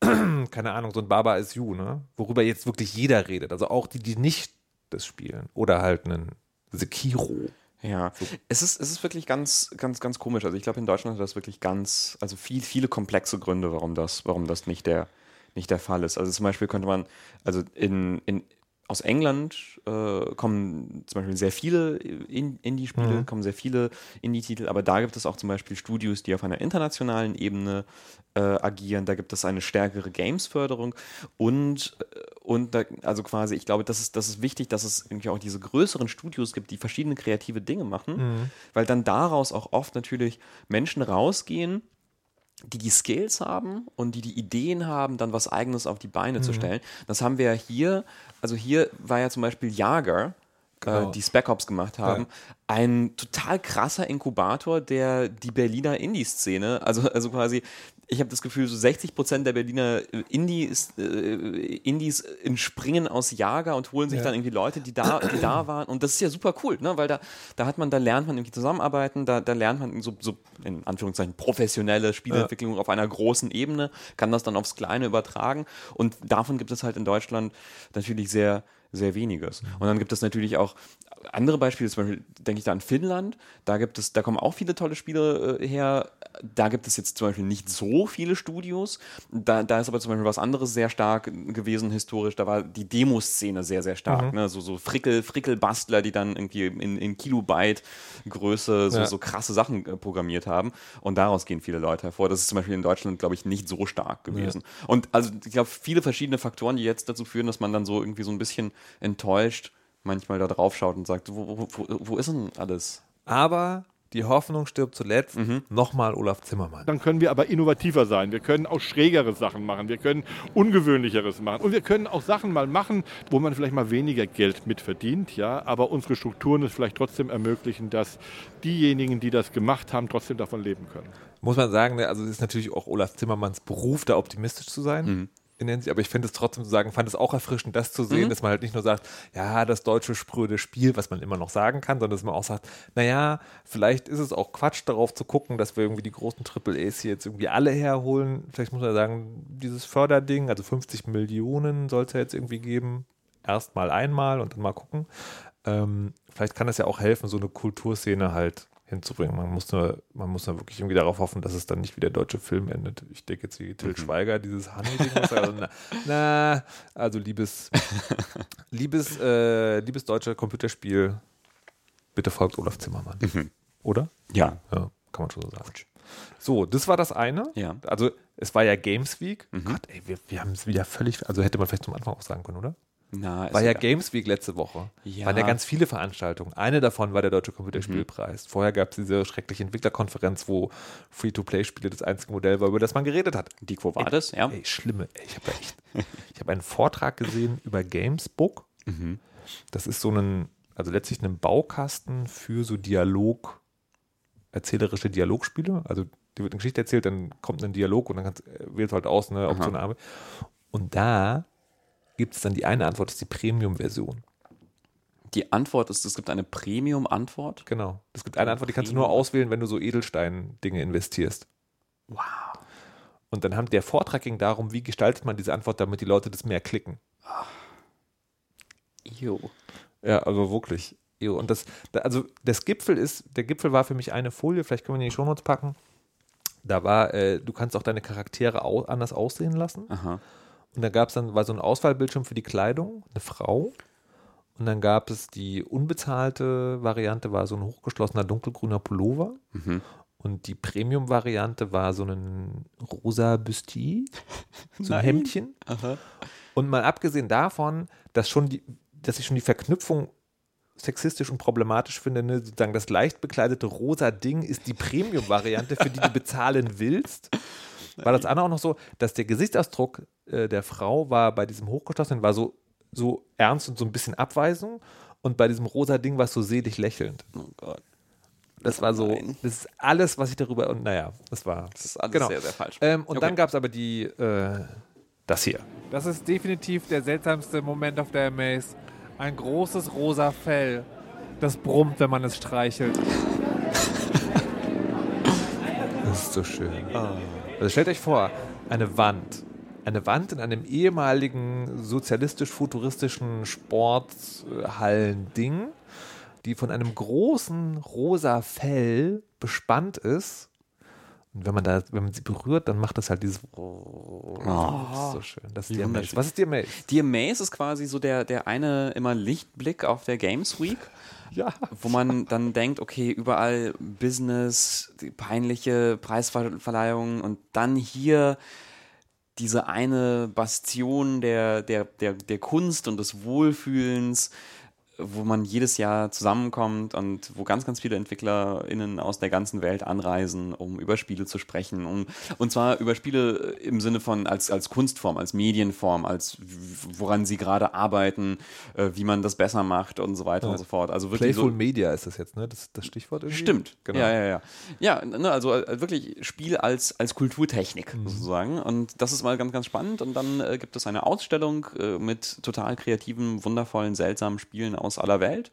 keine Ahnung, so ein Baba is You, ne? Worüber jetzt wirklich jeder redet. Also auch die, die nicht das spielen. Oder halt einen Sekiro. Ja, es ist, es ist wirklich ganz, ganz, ganz komisch. Also ich glaube, in Deutschland hat das wirklich ganz, also viel, viele komplexe Gründe, warum das, warum das nicht der, nicht der Fall ist. Also zum Beispiel könnte man, also in, in, aus England äh, kommen zum Beispiel sehr viele in Indie-Spiele, kommen sehr viele Indie-Titel, aber da gibt es auch zum Beispiel Studios, die auf einer internationalen Ebene äh, agieren. Da gibt es eine stärkere Games-Förderung und, äh, und da, also quasi, ich glaube, das ist, das ist wichtig, dass es irgendwie auch diese größeren Studios gibt, die verschiedene kreative Dinge machen, weil dann daraus auch oft natürlich Menschen rausgehen, die die Skills haben und die die Ideen haben, dann was Eigenes auf die Beine zu stellen. Das haben wir ja hier, also hier war ja zum Beispiel Jager, Genau. äh, die Spec Ops gemacht haben. Ein total krasser Inkubator, der die Berliner Indie-Szene, also, also quasi, ich habe das Gefühl, so 60 Prozent der Berliner äh, Indies, äh, Indies entspringen aus Jager und holen sich Ja. dann irgendwie Leute, die da, die da waren. Und das ist ja super cool, ne? weil da, da hat man, da lernt man irgendwie zusammenarbeiten, da, da lernt man so, so in Anführungszeichen professionelle Spieleentwicklung auf einer großen Ebene, kann das dann aufs Kleine übertragen. Und davon gibt es halt in Deutschland natürlich sehr, sehr weniges. Und dann gibt es natürlich auch andere Beispiele, zum Beispiel denke ich da an Finnland, da gibt es, da kommen auch viele tolle Spiele äh, her. Da gibt es jetzt zum Beispiel nicht so viele Studios. Da, da ist aber zum Beispiel was anderes sehr stark gewesen historisch. Da war die Demoszene sehr, sehr stark. Ne? So, so Frickel, Frickelbastler, die dann irgendwie in, in Kilobyte Größe so, Ja. so krasse Sachen äh, programmiert haben. Und daraus gehen viele Leute hervor. Das ist zum Beispiel in Deutschland, glaube ich, nicht so stark gewesen. Und also ich glaube, viele verschiedene Faktoren, die jetzt dazu führen, dass man dann so irgendwie so ein bisschen enttäuscht manchmal da drauf schaut und sagt, wo, wo, wo, wo ist denn alles? Aber die Hoffnung stirbt zuletzt. Mhm. Nochmal Olaf Zimmermann. Dann können wir aber innovativer sein. Wir können auch schrägere Sachen machen. Wir können ungewöhnlicheres machen. Und wir können auch Sachen mal machen, wo man vielleicht mal weniger Geld mit verdient. Ja? Aber unsere Strukturen es vielleicht trotzdem ermöglichen, dass diejenigen, die das gemacht haben, trotzdem davon leben können. Muss man sagen, ne, also es ist natürlich auch Olaf Zimmermanns Beruf, da optimistisch zu sein. Mhm. In der Hinsicht. Aber ich finde es trotzdem zu sagen, fand es auch erfrischend, das zu Mhm. sehen, dass man halt nicht nur sagt, ja, das deutsche spröde Spiel, was man immer noch sagen kann, sondern dass man auch sagt, naja, vielleicht ist es auch Quatsch, darauf zu gucken, dass wir irgendwie die großen Triple A's hier jetzt irgendwie alle herholen. Vielleicht muss man sagen, dieses Förderding, also 50 Millionen soll es ja jetzt irgendwie geben. Erstmal einmal und dann mal gucken. Ähm, vielleicht kann es ja auch helfen, so eine Kulturszene halt hinzubringen. Man muss nur, man muss nur wirklich irgendwie darauf hoffen, dass es dann nicht wie der deutsche Film endet. Ich denke jetzt wie Till Schweiger, dieses Honey-Ding. also, na, na, also liebes, liebes, äh, liebes deutsche Computerspiel, bitte folgt Olaf Zimmermann. Oder? Ja. Ja, kann man schon so sagen. So, das war das eine. Ja. Also es war ja Games Week. Gott, ey, wir, wir haben es wieder völlig, also hätte man vielleicht zum Anfang auch sagen können, oder? Na, War ja egal. Games Week letzte Woche. Ja. Waren ja ganz viele Veranstaltungen. Eine davon war der Deutsche Computerspielpreis. Vorher gab es diese schreckliche Entwicklerkonferenz, wo Free-to-Play-Spiele das einzige Modell war, über das man geredet hat. Die Quo Vadis, ja. Ey, schlimme. Ey, ich habe ich habe einen Vortrag gesehen über Gamesbook. Das ist so ein, also letztlich ein Baukasten für so Dialog, erzählerische Dialogspiele. Also dir wird eine Geschichte erzählt, dann kommt ein Dialog und dann kannst, äh, wählst du halt aus, ne, Option A. Und da gibt es dann die eine Antwort, das ist die Premium-Version. Die Antwort ist, es gibt eine Premium-Antwort. Genau. Es gibt eine Antwort, die kannst du nur auswählen, wenn du so Edelstein-Dinge investierst. Wow. Und dann haben der Vortrag ging darum, wie gestaltet man diese Antwort, damit die Leute das mehr klicken. Jo. Ja, also wirklich. Jo, Und das, da- also das Gipfel ist, der Gipfel war für mich eine Folie, vielleicht können wir die in die Shownotes packen. Da war, äh, du kannst auch deine Charaktere au anders aussehen lassen. Aha. Und da gab es dann, war so ein Auswahlbildschirm für die Kleidung, eine Frau. Und dann gab es die unbezahlte Variante, war so ein hochgeschlossener dunkelgrüner Pullover. Und die Premium-Variante war so ein rosa Bustier, so ein Hemdchen. Und mal abgesehen davon, dass schon die, dass ich schon die Verknüpfung sexistisch und problematisch finde, ne? sozusagen das leicht bekleidete rosa Ding ist die Premium-Variante, für die du bezahlen willst. War das andere auch noch so, dass der Gesichtsausdruck äh, der Frau war bei diesem Hochgeschlossenen war so, so ernst und so ein bisschen Abweisung und bei diesem rosa Ding war es so selig lächelnd. Oh Gott. Das war so, Nein. das ist alles, was ich darüber, und naja, das war. Das ist alles Genau. sehr, sehr falsch. Ähm, und Okay. dann gab es aber die, äh, das hier. Das ist definitiv der seltsamste Moment auf der Amaze. Ein großes rosa Fell, das brummt, wenn man es streichelt. Das ist so schön. Also stellt euch vor, eine Wand. Eine Wand in einem ehemaligen sozialistisch-futuristischen Sporthallen-Ding, die von einem großen rosa Fell bespannt ist. Und wenn man da, wenn man sie berührt, dann macht das halt dieses. Oh, das ist so schön. Das ist wunderschön. Was ist die Amaze? Die Amaze ist quasi so der, der eine immer Lichtblick auf der Games Week. Ja. wo man dann denkt, okay, überall Business, peinliche Preisverleihungen und dann hier diese eine Bastion der, der, der, der Kunst und des Wohlfühlens, wo man jedes Jahr zusammenkommt und wo ganz, ganz viele EntwicklerInnen aus der ganzen Welt anreisen, um über Spiele zu sprechen. Um, und zwar über Spiele im Sinne von als, als Kunstform, als Medienform, als woran sie gerade arbeiten, äh, wie man das besser macht und so weiter Ja. und so fort. Also wirklich Playful so, Media ist das jetzt, ne? Das, das Stichwort irgendwie. Stimmt. Genau. Ja, ja, ja. Ja, ne, also äh, wirklich Spiel als, als Kulturtechnik Mhm. sozusagen. Und das ist mal ganz, ganz spannend. Und dann äh, gibt es eine Ausstellung äh, mit total kreativen, wundervollen, seltsamen Spielen aus aller Welt.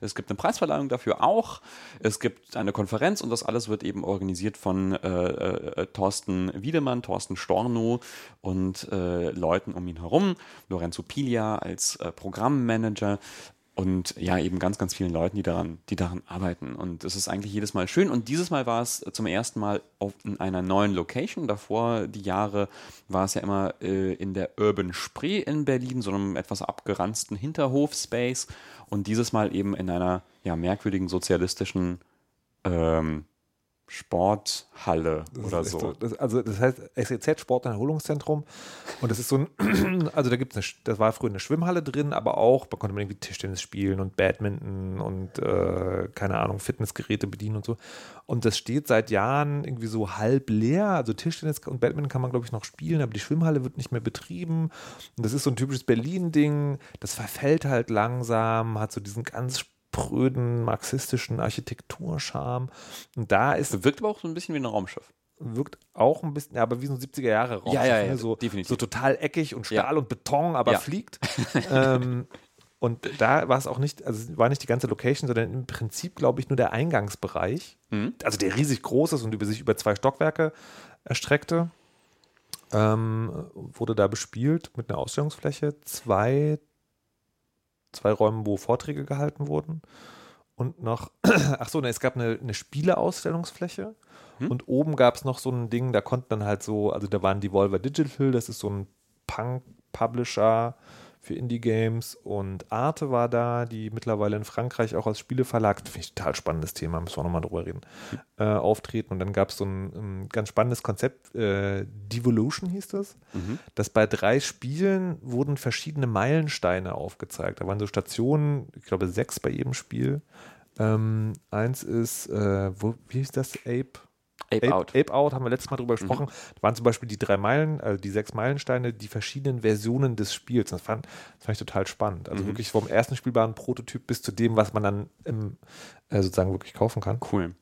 Es gibt eine Preisverleihung dafür auch. Es gibt eine Konferenz und das alles wird eben organisiert von äh, äh, Thorsten Wiedemann, Thorsten Storno und äh, Leuten um ihn herum. Lorenzo Piglia als äh, Programmmanager und ja, eben ganz, ganz vielen Leuten, die daran, die daran arbeiten. Und es ist eigentlich jedes Mal schön. Und dieses Mal war es zum ersten Mal auf, in einer neuen Location. Davor die Jahre war es ja immer äh, in der Urban Spree in Berlin, so einem etwas abgeranzten Hinterhof-Space. Und dieses Mal eben in einer ja, merkwürdigen sozialistischen ähm, Sporthalle Das oder so. Das, also das heißt SEZ Sport- und Erholungszentrum und das ist so ein, also da gibt es, das war früher eine Schwimmhalle drin, aber auch, da konnte man irgendwie Tischtennis spielen und Badminton und äh, keine Ahnung, Fitnessgeräte bedienen und so. Und das steht seit Jahren irgendwie so halb leer, also Tischtennis und Badminton kann man glaube ich noch spielen, aber die Schwimmhalle wird nicht mehr betrieben. Und das ist so ein typisches Berlin-Ding, das verfällt halt langsam, hat so diesen ganz spröden marxistischen Architekturscharme und da ist Wirkt aber auch so ein bisschen wie ein Raumschiff. wirkt auch ein bisschen, ja, aber wie so ein 70er Jahre Raum. Ja, ja, ja, so, definitiv. so total eckig und Ja. Stahl und Beton, aber Ja. fliegt. ähm, und da war es auch nicht, also war nicht die ganze Location, sondern im Prinzip, glaube ich, nur der Eingangsbereich. Mhm. Also der riesig groß ist und über sich über zwei Stockwerke erstreckte. Ähm, wurde da bespielt mit einer Ausstellungsfläche. Zwei, zwei Räumen, wo Vorträge gehalten wurden. Und noch, ach so, ne, es gab eine, eine Spieleausstellungsfläche. Hm? Und oben gab es noch so ein Ding, da konnten dann halt so, also da waren Devolver Digital, das ist so ein Punk-Publisher für Indie-Games und Arte war da, die mittlerweile in Frankreich auch als Spieleverlag, finde ich total spannendes Thema, müssen wir nochmal drüber reden, äh, auftreten. Und dann gab es so ein, ein ganz spannendes Konzept, äh, Devolution hieß das, dass bei drei Spielen wurden verschiedene Meilensteine aufgezeigt. Da waren so Stationen, ich glaube sechs bei jedem Spiel. Ähm, eins ist, äh, wo, wie hieß das, Ape? Ape, Out. Mhm. Ape Out haben wir letztes Mal drüber gesprochen. Da waren zum Beispiel die drei Meilen, also die sechs Meilensteine, die verschiedenen Versionen des Spiels. Das fand, das fand ich total spannend. Mhm. Also wirklich vom ersten spielbaren Prototyp bis zu dem, was man dann im, äh, sozusagen wirklich kaufen kann. Cool.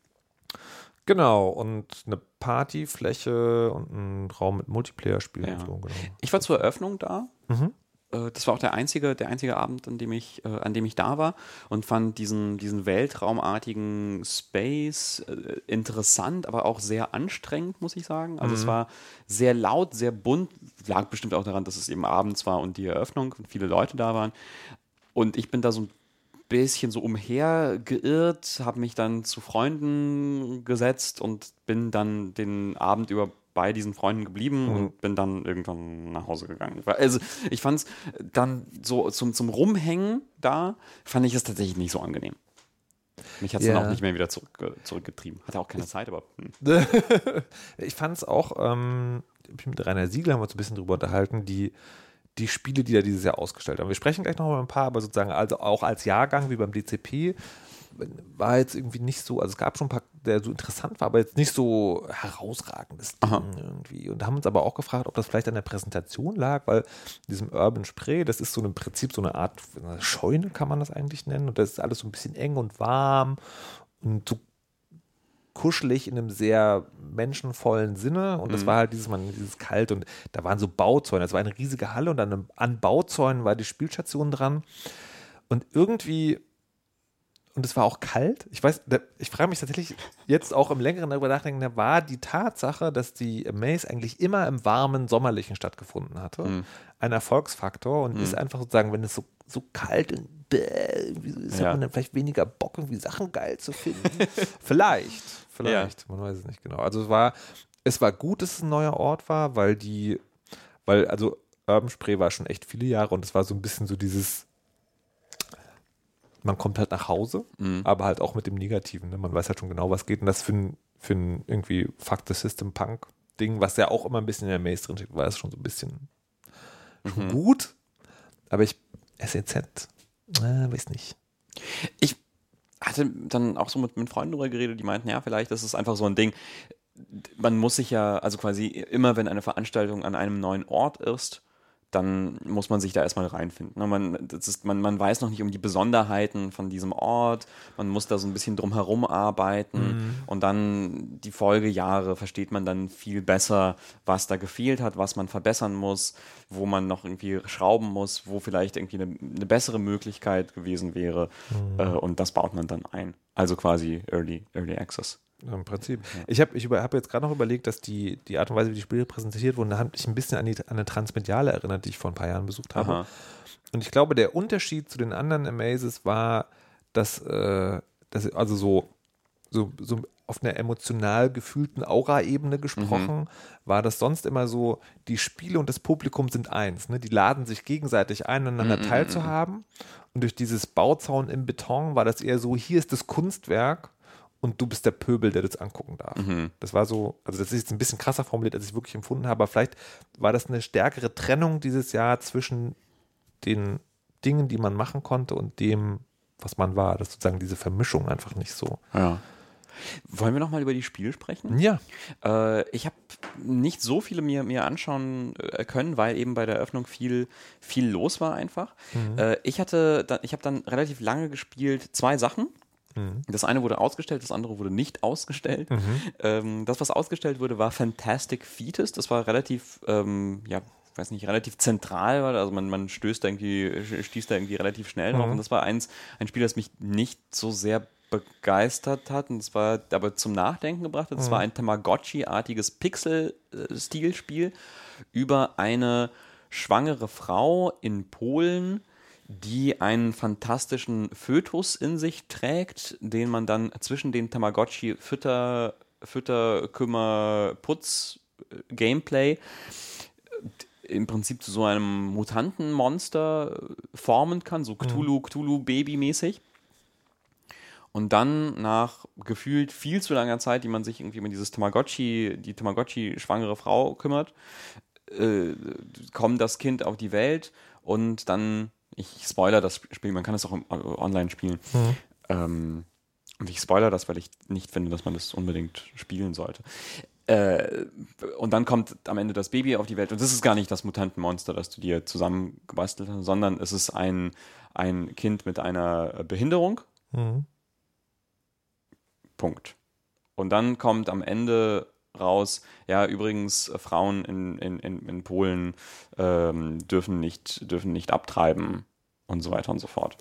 Genau, und eine Partyfläche und ein Raum mit Multiplayer-Spielen Ja. so. Genau. Ich war zur Eröffnung da. Mhm. Äh, Das war auch der einzige, der einzige Abend, an dem ich, äh, an dem ich da war und fand diesen, diesen weltraumartigen Space äh, interessant, aber auch sehr anstrengend, muss ich sagen. Also es war sehr laut, sehr bunt, lag bestimmt auch daran, dass es eben abends war und die Eröffnung und viele Leute da waren. Und ich bin da so ein bisschen so umhergeirrt, habe mich dann zu Freunden gesetzt und bin dann den Abend über bei diesen Freunden geblieben und bin dann irgendwann nach Hause gegangen. Also ich fand es dann so zum, zum Rumhängen da, fand ich es tatsächlich nicht so angenehm. Mich hat es dann Ja. auch nicht mehr wieder zurück, zurückgetrieben. Hatte auch keine Zeit, aber hm. ich fand es auch, ähm, mit Rainer Siegel haben wir uns ein bisschen drüber unterhalten, die, die Spiele, die da dieses Jahr ausgestellt haben. Wir sprechen gleich noch über ein paar, aber sozusagen also auch als Jahrgang wie beim DCP war jetzt irgendwie nicht so, also es gab schon ein paar, der so interessant war, aber jetzt nicht so herausragendes Ding Aha. irgendwie. Und haben uns aber auch gefragt, ob das vielleicht an der Präsentation lag, weil in diesem Urban Spray, das ist so im Prinzip so eine Art eine Scheune, kann man das eigentlich nennen. Und das ist alles so ein bisschen eng und warm und so kuschelig in einem sehr menschenvollen Sinne. Und das war halt dieses, man, dieses kalt und da waren so Bauzäune. Das war eine riesige Halle und an, an Bauzäunen war die Spielstation dran. Und irgendwie, und es war auch kalt. Ich weiß, ich frage mich tatsächlich jetzt auch im längeren darüber nachdenken, da war die Tatsache, dass die Amaze eigentlich immer im warmen Sommerlichen stattgefunden hatte, ein Erfolgsfaktor und ist einfach sozusagen, wenn es so, so kalt und bäh, ist, Ja. hat man dann vielleicht weniger Bock, irgendwie Sachen geil zu finden. vielleicht, vielleicht, man weiß es nicht genau. Also es war, es war gut, dass es ein neuer Ort war, weil die, weil, also Urban Spray war schon echt viele Jahre und es war so ein bisschen so dieses, man kommt halt nach Hause, aber halt auch mit dem Negativen. Ne? Man weiß halt schon genau, was geht. Und das für ein, für ein irgendwie Fuck the System Punk Ding, was ja auch immer ein bisschen in der Maze drin steckt, war es schon so ein bisschen schon gut. Aber ich, SEZ, äh, weiß nicht. Ich hatte dann auch so mit, mit Freunden darüber geredet, die meinten, ja, vielleicht ist es einfach so ein Ding. Man muss sich ja, also quasi immer, wenn eine Veranstaltung an einem neuen Ort ist, dann muss man sich da erstmal reinfinden. Ne? Man, ist, man, man weiß noch nicht um die Besonderheiten von diesem Ort, man muss da so ein bisschen drum herum arbeiten Mhm. und dann die Folgejahre versteht man dann viel besser, was da gefehlt hat, was man verbessern muss, wo man noch irgendwie schrauben muss, wo vielleicht irgendwie eine, eine bessere Möglichkeit gewesen wäre Mhm. äh, und das baut man dann ein. Also quasi Early, Early Access. Im Prinzip. Ich habe ich über, hab jetzt gerade noch überlegt, dass die, die Art und Weise, wie die Spiele präsentiert wurden, da hat mich ein bisschen an, die, an eine Transmediale erinnert, die ich vor ein paar Jahren besucht habe. Aha. Und ich glaube, der Unterschied zu den anderen Amazes war, dass, äh, dass also so, so, so auf einer emotional gefühlten Aura-Ebene gesprochen, war das sonst immer so, die Spiele und das Publikum sind eins. Ne? Die laden sich gegenseitig ein, aneinander teilzuhaben. Und durch dieses Bauzaun im Beton war das eher so, hier ist das Kunstwerk und du bist der Pöbel, der das angucken darf. Das war so, also das ist jetzt ein bisschen krasser formuliert, als ich wirklich empfunden habe, aber vielleicht war das eine stärkere Trennung dieses Jahr zwischen den Dingen, die man machen konnte und dem, was man war. Das ist sozusagen diese Vermischung einfach nicht so. Ja. Wollen wir nochmal über die Spiele sprechen? Ja. Äh, ich habe nicht so viele mir, mir anschauen äh, können, weil eben bei der Eröffnung viel, viel los war einfach. Äh, ich hatte, da, ich habe dann relativ lange gespielt, zwei Sachen. Das eine wurde ausgestellt, das andere wurde nicht ausgestellt. Ähm, das, was ausgestellt wurde, war Fantastic Fetus. Das war relativ, ähm, ja, ich weiß nicht, relativ zentral, also man, man stößt da irgendwie, stieß da irgendwie relativ schnell drauf. Und das war eins, ein Spiel, das mich nicht so sehr begeistert hat und war aber zum Nachdenken gebracht hat. Es war ein Tamagotchi-artiges Pixel-Stilspiel über eine schwangere Frau in Polen, die einen fantastischen Fötus in sich trägt, den man dann zwischen den Tamagotchi Fütter, Fütter, Kümmer, Putz, äh, Gameplay im Prinzip zu so einem Mutantenmonster äh, formen kann, so Cthulhu, Cthulhu-Baby-mäßig. Und dann nach gefühlt viel zu langer Zeit, die man sich irgendwie um dieses Tamagotchi, die Tamagotchi-schwangere Frau kümmert, äh, kommt das Kind auf die Welt und dann, ich spoiler das Spiel, man kann es auch äh, online spielen. Ähm, und ich spoiler das, weil ich nicht finde, dass man das unbedingt spielen sollte. Äh, und dann kommt am Ende das Baby auf die Welt. Und das ist gar nicht das Mutantenmonster, das du dir zusammengebastelt hast, sondern es ist ein, ein Kind mit einer Behinderung. Punkt. Und dann kommt am Ende raus, ja, übrigens, äh, Frauen in, in, in, Polen ähm, dürfen, nicht, dürfen nicht abtreiben und so weiter und so fort.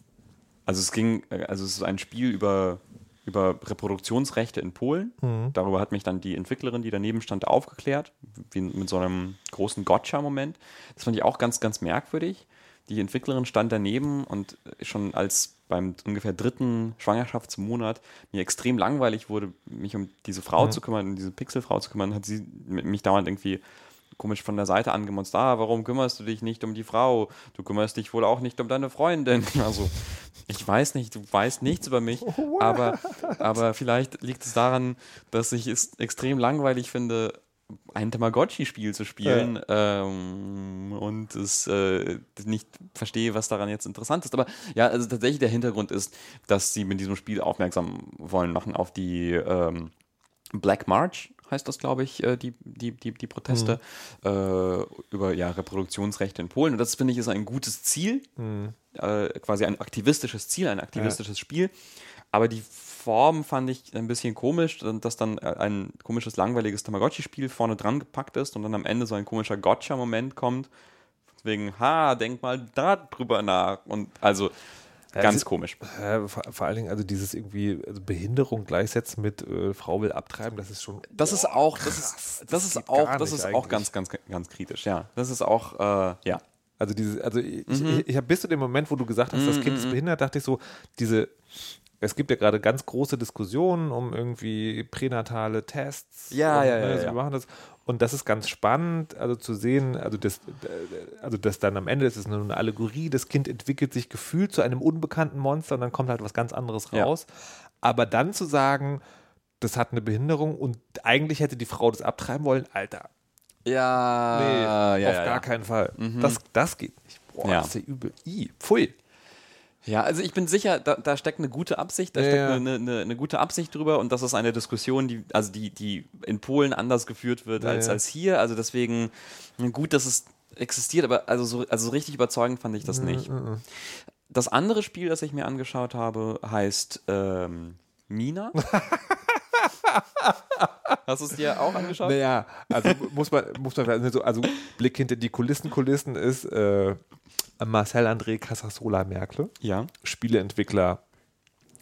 Also es ging, äh, also es ist ein Spiel über, über Reproduktionsrechte in Polen. Darüber hat mich dann die Entwicklerin, die daneben stand, aufgeklärt, wie mit so einem großen Gotcha-Moment. Das fand ich auch ganz, ganz merkwürdig. Die Entwicklerin stand daneben und schon als beim ungefähr dritten Schwangerschaftsmonat mir extrem langweilig wurde, mich um diese Frau zu kümmern, um diese Pixelfrau zu kümmern, hat sie mich dauernd irgendwie komisch von der Seite angemonst. Ah, warum kümmerst du dich nicht um die Frau? Du kümmerst dich wohl auch nicht um deine Freundin. Also, ich weiß nicht, du weißt nichts über mich, aber, aber vielleicht liegt es daran, dass ich es extrem langweilig finde, ein Tamagotchi-Spiel zu spielen ähm, und es äh, nicht verstehe, was daran jetzt interessant ist. Aber ja, also tatsächlich der Hintergrund ist, dass sie mit diesem Spiel aufmerksam wollen machen auf die ähm, Black March heißt das, glaube ich, äh, die, die, die, die Proteste äh, über ja, Reproduktionsrechte in Polen. Und das finde ich ist ein gutes Ziel, äh, quasi ein aktivistisches Ziel, ein aktivistisches Spiel. Aber die Form fand ich ein bisschen komisch, dass dann äh, ein komisches, langweiliges Tamagotchi-Spiel vorne dran gepackt ist und dann am Ende so ein komischer Gotcha-Moment kommt. Wegen, ha, denk mal da drüber nach. Und also ganz es- komisch. Äh, vor, vor allen Dingen, also dieses irgendwie also Behinderung gleichsetzen mit äh, Frau will abtreiben, das ist schon. Das ist auch, das ist, das das ist auch, das ist auch eigentlich. ganz, ganz, ganz kritisch, ja. Das ist auch, äh, ja. Also diese, also ich, Mhm. ich, ich habe bis zu dem Moment, wo du gesagt hast, das Kind ist behindert, dachte ich so, diese, es gibt ja gerade ganz große Diskussionen um irgendwie pränatale Tests. Ja, und, ja, ja, ne, ja. Wir machen das. Und das ist ganz spannend, also zu sehen, also das, also das dann am Ende, das ist nur eine Allegorie, das Kind entwickelt sich gefühlt zu einem unbekannten Monster und dann kommt halt was ganz anderes Ja. raus. Aber dann zu sagen, das hat eine Behinderung und eigentlich hätte die Frau das abtreiben wollen, Alter, Ja, nee, ja, auf ja, gar ja. keinen Fall. Das, das geht nicht. Boah, Ja. das ist ja übel. I, pfui. Ja, also ich bin sicher, da, da steckt eine gute Absicht, da Ja, steckt ja. Eine, eine, eine gute Absicht drüber und das ist eine Diskussion, die, also die, die in Polen anders geführt wird Ja, als, als hier. Also deswegen gut, dass es existiert, aber also so, also so richtig überzeugend fand ich das nicht. Das andere Spiel, das ich mir angeschaut habe, heißt ähm, Mina. Hast du es dir auch angeschaut? Naja, also muss man, muss man also, also Blick hinter die Kulissen, Kulissen ist äh, Marcel André Casasola Merkle, Ja. Spieleentwickler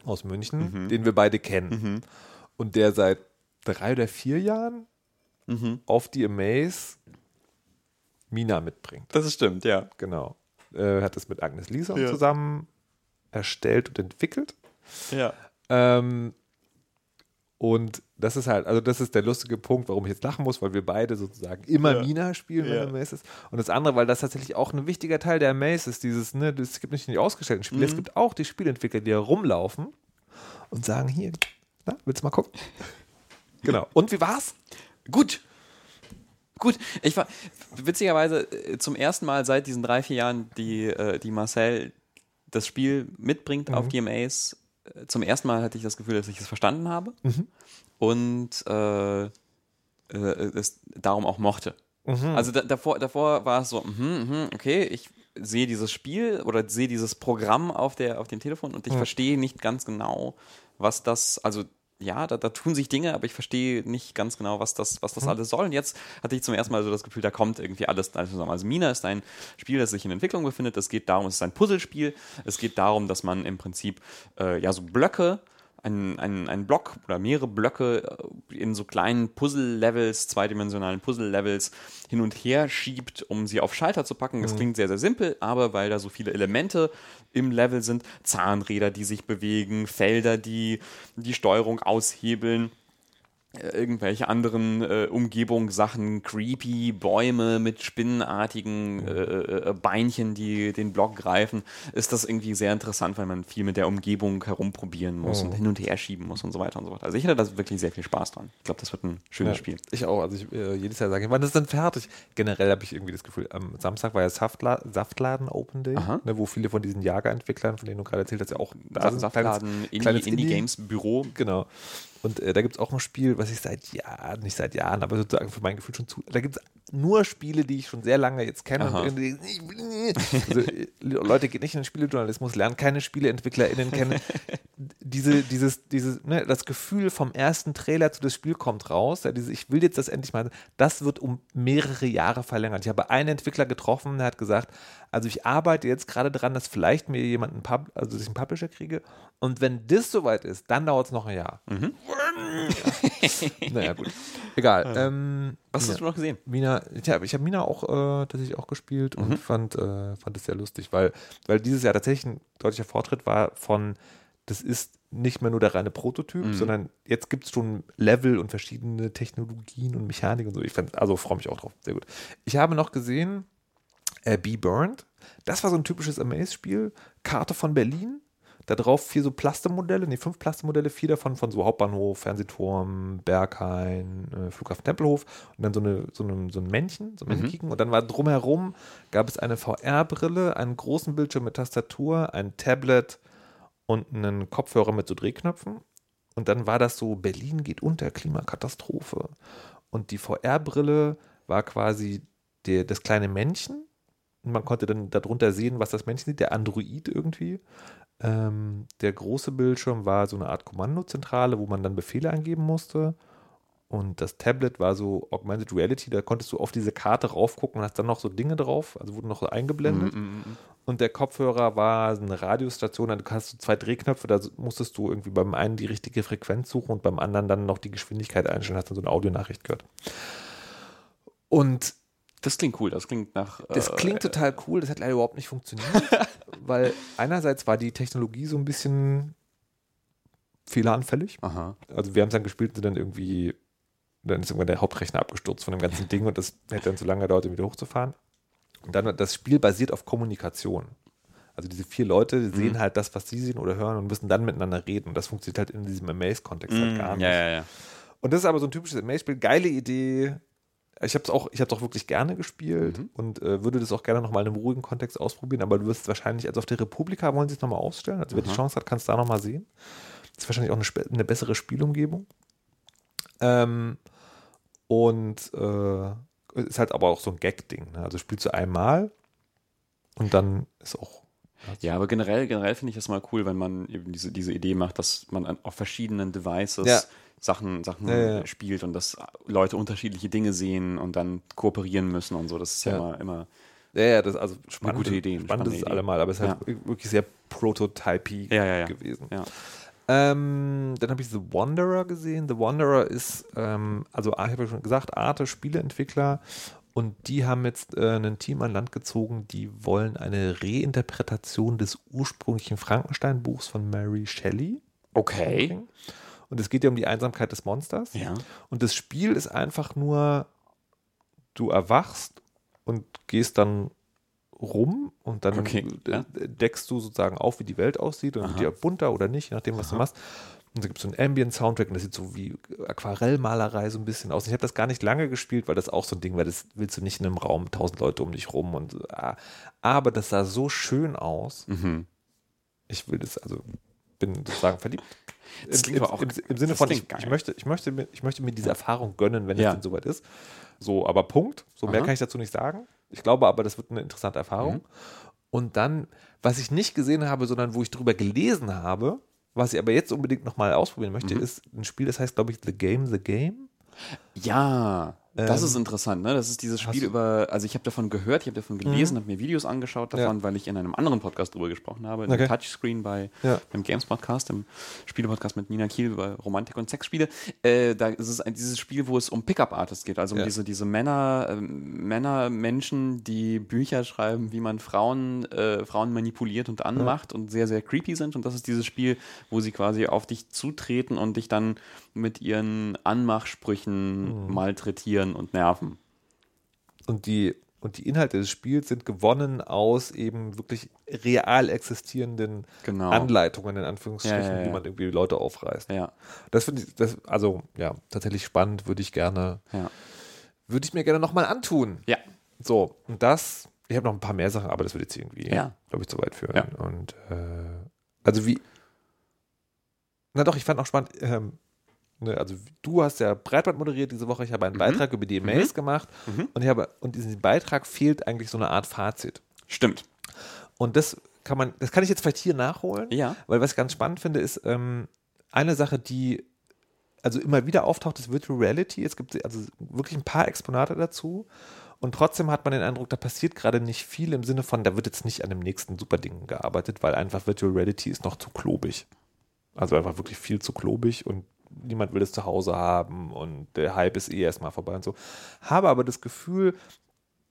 aus München, Mhm. den wir beide kennen. Und der seit drei oder vier Jahren Mhm. auf die Amaze Mina mitbringt. Das stimmt, ja. Genau. Äh, hat es mit Agnes Lisa Ja. zusammen erstellt und entwickelt. Ja. Ähm, und das ist halt, also das ist der lustige Punkt, warum ich jetzt lachen muss, weil wir beide sozusagen immer Ja. Mina spielen, wenn Ja. Amaze ist. Und das andere, weil das tatsächlich auch ein wichtiger Teil der Amaze ist, dieses, ne, es gibt nicht nur die ausgestellten Spiele, Mhm. es gibt auch die Spielentwickler, die da rumlaufen und sagen, hier, na, willst du mal gucken? genau. Und wie war's? Gut. Gut, ich war witzigerweise äh, zum ersten Mal seit diesen drei, vier Jahren, die, äh, die Marcel das Spiel mitbringt auf DMAs. Zum ersten Mal hatte ich das Gefühl, dass ich es verstanden habe und äh, äh, es darum auch mochte. Also da, davor, davor war es so, mhm, mhm, okay, ich sehe dieses Spiel oder sehe dieses Programm auf, der, auf dem Telefon und ich verstehe nicht ganz genau, was das, also ja, da, da tun sich Dinge, aber ich verstehe nicht ganz genau, was das, was das alles soll. Und jetzt hatte ich zum ersten Mal so das Gefühl, da kommt irgendwie alles, alles zusammen. Also Mina ist ein Spiel, das sich in Entwicklung befindet. Es geht darum, es ist ein Puzzlespiel. Es geht darum, dass man im Prinzip äh, ja so Blöcke ein, ein, ein Block oder mehrere Blöcke äh, in so kleinen Puzzle-Levels, zweidimensionalen Puzzle-Levels hin und her schiebt, um sie auf Schalter zu packen. Das klingt sehr, sehr simpel, aber weil da so viele Elemente im Level sind, Zahnräder, die sich bewegen, Felder, die die Steuerung aushebeln, irgendwelche anderen äh, Umgebungssachen, creepy Bäume mit spinnenartigen äh, äh, Beinchen, die den Block greifen, ist das irgendwie sehr interessant, weil man viel mit der Umgebung herumprobieren muss und hin und her schieben muss und so weiter und so weiter. Also ich hatte da wirklich sehr viel Spaß dran. Ich glaube, das wird ein schönes Spiel. Ich auch. Also ich, äh, jedes Jahr sage ich, wann ist denn fertig? Generell habe ich irgendwie das Gefühl, am Samstag war ja Saftla Saftladen Open Day, ne, wo viele von diesen Jagerentwicklern, von denen du gerade erzählt hast, ja auch da Sa- sind. Saftladen, Kleines- kleines Indie, Indie Games Büro. Genau. Und äh, da gibt es auch ein Spiel, was ich seit Jahren, nicht seit Jahren, aber sozusagen für mein Gefühl schon zu. Da gibt es nur Spiele, die ich schon sehr lange jetzt kenne. Also, äh, Leute, geht nicht in den Spielejournalismus, lernen keine SpieleentwicklerInnen kennen. Diese, dieses, dieses, ne, das Gefühl vom ersten Trailer zu das Spiel kommt raus. Ja, diese, ich will jetzt das endlich mal. Das wird um mehrere Jahre verlängert. Ich habe einen Entwickler getroffen, der hat gesagt, also ich arbeite jetzt gerade dran, dass vielleicht mir jemand einen Pub, also dass ich einen Publisher kriege. Und wenn das soweit ist, dann dauert es noch ein Jahr. naja, gut. Egal. Ähm, Was ja. hast du noch gesehen? Mina, ja, ich habe Mina auch äh, tatsächlich auch gespielt und fand, äh, fand es sehr lustig, weil, weil dieses Jahr tatsächlich ein deutlicher Fortschritt war von, das ist nicht mehr nur der reine Prototyp, sondern jetzt gibt es schon Level und verschiedene Technologien und Mechanik und so. Ich fand, also freue mich auch drauf. Sehr gut. Ich habe noch gesehen, äh, Be Burned. Das war so ein typisches Amaze-Spiel. Karte von Berlin. Da drauf vier so Plastemodelle, nee, fünf Plastemodelle, vier davon von so Hauptbahnhof, Fernsehturm, Berghain, äh, Flughafen Tempelhof und dann so, eine, so, eine, so ein Männchen, so ein Männchen. Und dann war drumherum, gab es eine VR-Brille, einen großen Bildschirm mit Tastatur, ein Tablet und einen Kopfhörer mit so Drehknöpfen. Und dann war das so, Berlin geht unter, Klimakatastrophe. Und die VR-Brille war quasi der, das kleine Männchen. Und man konnte dann darunter sehen, was das Männchen sieht, der Android irgendwie. Ähm, der große Bildschirm war so eine Art Kommandozentrale, wo man dann Befehle angeben musste. Und das Tablet war so Augmented Reality, da konntest du auf diese Karte raufgucken und hast dann noch so Dinge drauf, also wurden noch so eingeblendet. Und der Kopfhörer war eine Radiostation, da hast du zwei Drehknöpfe, da musstest du irgendwie beim einen die richtige Frequenz suchen und beim anderen dann noch die Geschwindigkeit einstellen, hast dann so eine Audionachricht gehört. Und Das klingt cool, das klingt nach. das äh, klingt total cool, das hat leider überhaupt nicht funktioniert, weil einerseits war die Technologie so ein bisschen fehleranfällig. Aha. Also wir haben es dann gespielt und sind dann irgendwie, dann ist irgendwann der Hauptrechner abgestürzt von dem ganzen Ding und das hätte dann zu lange gedauert, um wieder hochzufahren. Und dann, das Spiel basiert auf Kommunikation. Also diese vier Leute sehen halt das, was sie sehen oder hören und müssen dann miteinander reden. Und das funktioniert halt in diesem Amaze-Kontext halt gar nicht. Ja, ja, ja. Und das ist aber so ein typisches Amaze-Spiel. Geile Idee, ich habe es auch, ich habe auch wirklich gerne gespielt Mhm. und äh, würde das auch gerne nochmal in einem ruhigen Kontext ausprobieren, aber du wirst wahrscheinlich, also auf der Republika wollen sie es nochmal ausstellen, also wer die Chance hat, kann es da nochmal sehen. Das ist wahrscheinlich auch eine, eine bessere Spielumgebung. Ähm, und äh, ist halt aber auch so ein Gag-Ding. Ne? Also spielst du einmal und dann ist auch. Ja, aber generell, generell finde ich das mal cool, wenn man eben diese, diese Idee macht, dass man an, auf verschiedenen Devices Ja. Sachen, Sachen Ja, ja, ja. spielt und dass Leute unterschiedliche Dinge sehen und dann kooperieren müssen und so. Das ist ja, Ja. immer, immer Ja, ja, das also spannend. gute Idee, Spannend ist spannende es allemal, aber es ist halt wirklich sehr prototypy Ja, ja, ja. gewesen. ja. Ähm, dann habe ich The Wanderer gesehen. The Wanderer ist, ähm, also ich habe ja schon gesagt, Arte Spieleentwickler und die haben jetzt äh, ein Team an Land gezogen, die wollen eine Reinterpretation des ursprünglichen Frankenstein-Buchs von Mary Shelley. Okay. bringen. Und es geht ja um die Einsamkeit des Monsters. Ja. Und das Spiel ist einfach nur, du erwachst und gehst dann rum und dann Okay, ja. deckst du sozusagen auf, wie die Welt aussieht und Aha. wird die bunter oder nicht, je nachdem, was du machst. Und da gibt es so einen Ambient-Soundtrack und das sieht so wie Aquarellmalerei so ein bisschen aus. Und ich habe das gar nicht lange gespielt, weil das auch so ein Ding war, das willst du nicht in einem Raum, tausend Leute um dich rum und ah. aber das sah so schön aus. Mhm. Ich will das, also bin sozusagen verliebt. Im, im, im, im Sinne von, ich, ich, möchte, ich, möchte, mir- ich möchte mir diese Erfahrung gönnen, wenn Ja. es denn soweit ist. So, aber Punkt. So mehr Aha. kann ich dazu nicht sagen. Ich glaube aber, das wird eine interessante Erfahrung. Mhm. Und dann, was ich nicht gesehen habe, sondern wo ich drüber gelesen habe, was ich aber jetzt unbedingt nochmal ausprobieren möchte, Mhm. ist ein Spiel, das heißt, glaube ich, The Game, The Game. Ja, das Ähm, ist interessant, ne? Das ist dieses Spiel über, also ich habe davon gehört, ich habe davon gelesen, habe mir Videos angeschaut davon, weil ich in einem anderen Podcast drüber gesprochen habe, in Okay. dem Touchscreen bei Ja. dem Games Podcast, dem Spielepodcast mit Nina Kiel über Romantik und Sexspiele. Äh, da ist es ein, dieses Spiel, wo es um Pickup Artists geht, also um Ja. diese, diese Männer, ähm, Männer, Menschen, die Bücher schreiben, wie man Frauen, äh, Frauen manipuliert und anmacht und sehr, sehr creepy sind. Und das ist dieses Spiel, wo sie quasi auf dich zutreten und dich dann mit ihren Anmachsprüchen Mhm. malträtieren und nerven. Und die, und die Inhalte des Spiels sind gewonnen aus eben wirklich real existierenden Genau. Anleitungen, in Anführungsstrichen, Ja, ja, ja. wie man irgendwie Leute aufreißt. Ja, Das finde ich, das, also ja, tatsächlich spannend, würde ich gerne, ja. würde ich mir gerne nochmal antun. Ja. So, und das, ich habe noch ein paar mehr Sachen, aber das würde jetzt irgendwie, Ja. glaube ich, zu weit führen. Ja. Und äh, also wie, na doch, ich fand auch spannend, ähm, ne, also du hast ja Breitband moderiert diese Woche, ich habe einen Beitrag über die Mails gemacht und ich habe, und in diesem Beitrag fehlt eigentlich so eine Art Fazit. Stimmt. Und das kann man, das kann ich jetzt vielleicht hier nachholen. Ja. Weil was ich ganz spannend finde, ist ähm, eine Sache, die also immer wieder auftaucht, ist Virtual Reality. Es gibt also wirklich ein paar Exponate dazu. Und trotzdem hat man den Eindruck, da passiert gerade nicht viel im Sinne von, da wird jetzt nicht an dem nächsten Superding gearbeitet, weil einfach Virtual Reality ist noch zu klobig. Also einfach wirklich viel zu klobig und niemand will es zu Hause haben und der Hype ist eh erstmal vorbei und so. Habe aber das Gefühl,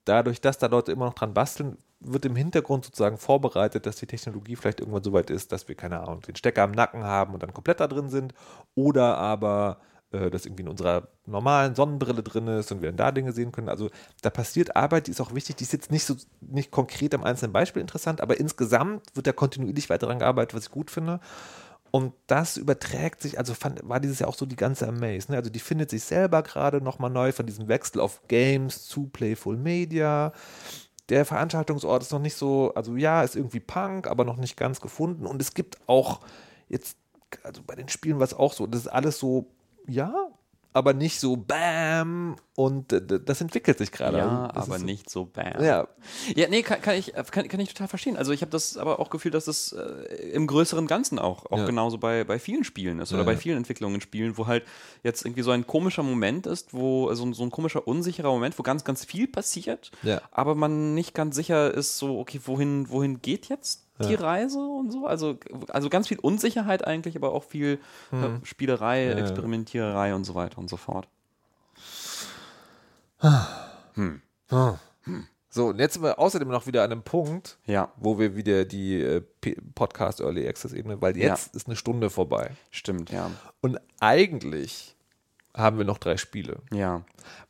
dadurch, dass da Leute immer noch dran basteln, wird im Hintergrund sozusagen vorbereitet, dass die Technologie vielleicht irgendwann so weit ist, dass wir, keine Ahnung, den Stecker am Nacken haben und dann komplett da drin sind. Oder aber, äh, dass irgendwie in unserer normalen Sonnenbrille drin ist und wir dann da Dinge sehen können. Also da passiert Arbeit, die ist auch wichtig. Die ist jetzt nicht so nicht konkret am einzelnen Beispiel interessant, aber insgesamt wird da kontinuierlich weiter daran gearbeitet, was ich gut finde. Und das überträgt sich, also fand, war dieses Jahr auch so die ganze Amaze. Ne? Also die findet sich selber gerade nochmal neu von diesem Wechsel auf Games zu Playful Media. Der Veranstaltungsort ist noch nicht so, also ja, ist irgendwie Punk, aber noch nicht ganz gefunden. Und es gibt auch jetzt, also bei den Spielen war es auch so, das ist alles so, ja, aber nicht so Bam und äh, das entwickelt sich gerade. Ja, Also, aber nicht so bam. Ja, Ja, nee, kann, kann, ich, kann, kann ich total verstehen. Also ich habe das aber auch Gefühl, dass das äh, im größeren Ganzen auch, auch Ja. genauso bei, bei vielen Spielen ist oder Ja, bei vielen Entwicklungen in Spielen, wo halt jetzt irgendwie so ein komischer Moment ist, wo so, ein- so ein komischer, unsicherer Moment, wo ganz, ganz viel passiert, aber man nicht ganz sicher ist, so, okay, wohin, wohin geht jetzt die Reise und so? Also, also ganz viel Unsicherheit eigentlich, aber auch viel äh, Spielerei, Hm. Ja. Experimentiererei und so weiter und so fort. so, und jetzt sind wir außerdem noch wieder an einem Punkt, Ja, wo wir wieder die äh, Podcast Early Access Ebene, weil Ja. jetzt ist eine Stunde vorbei. stimmt, ja. Und eigentlich haben wir noch drei Spiele. Ja,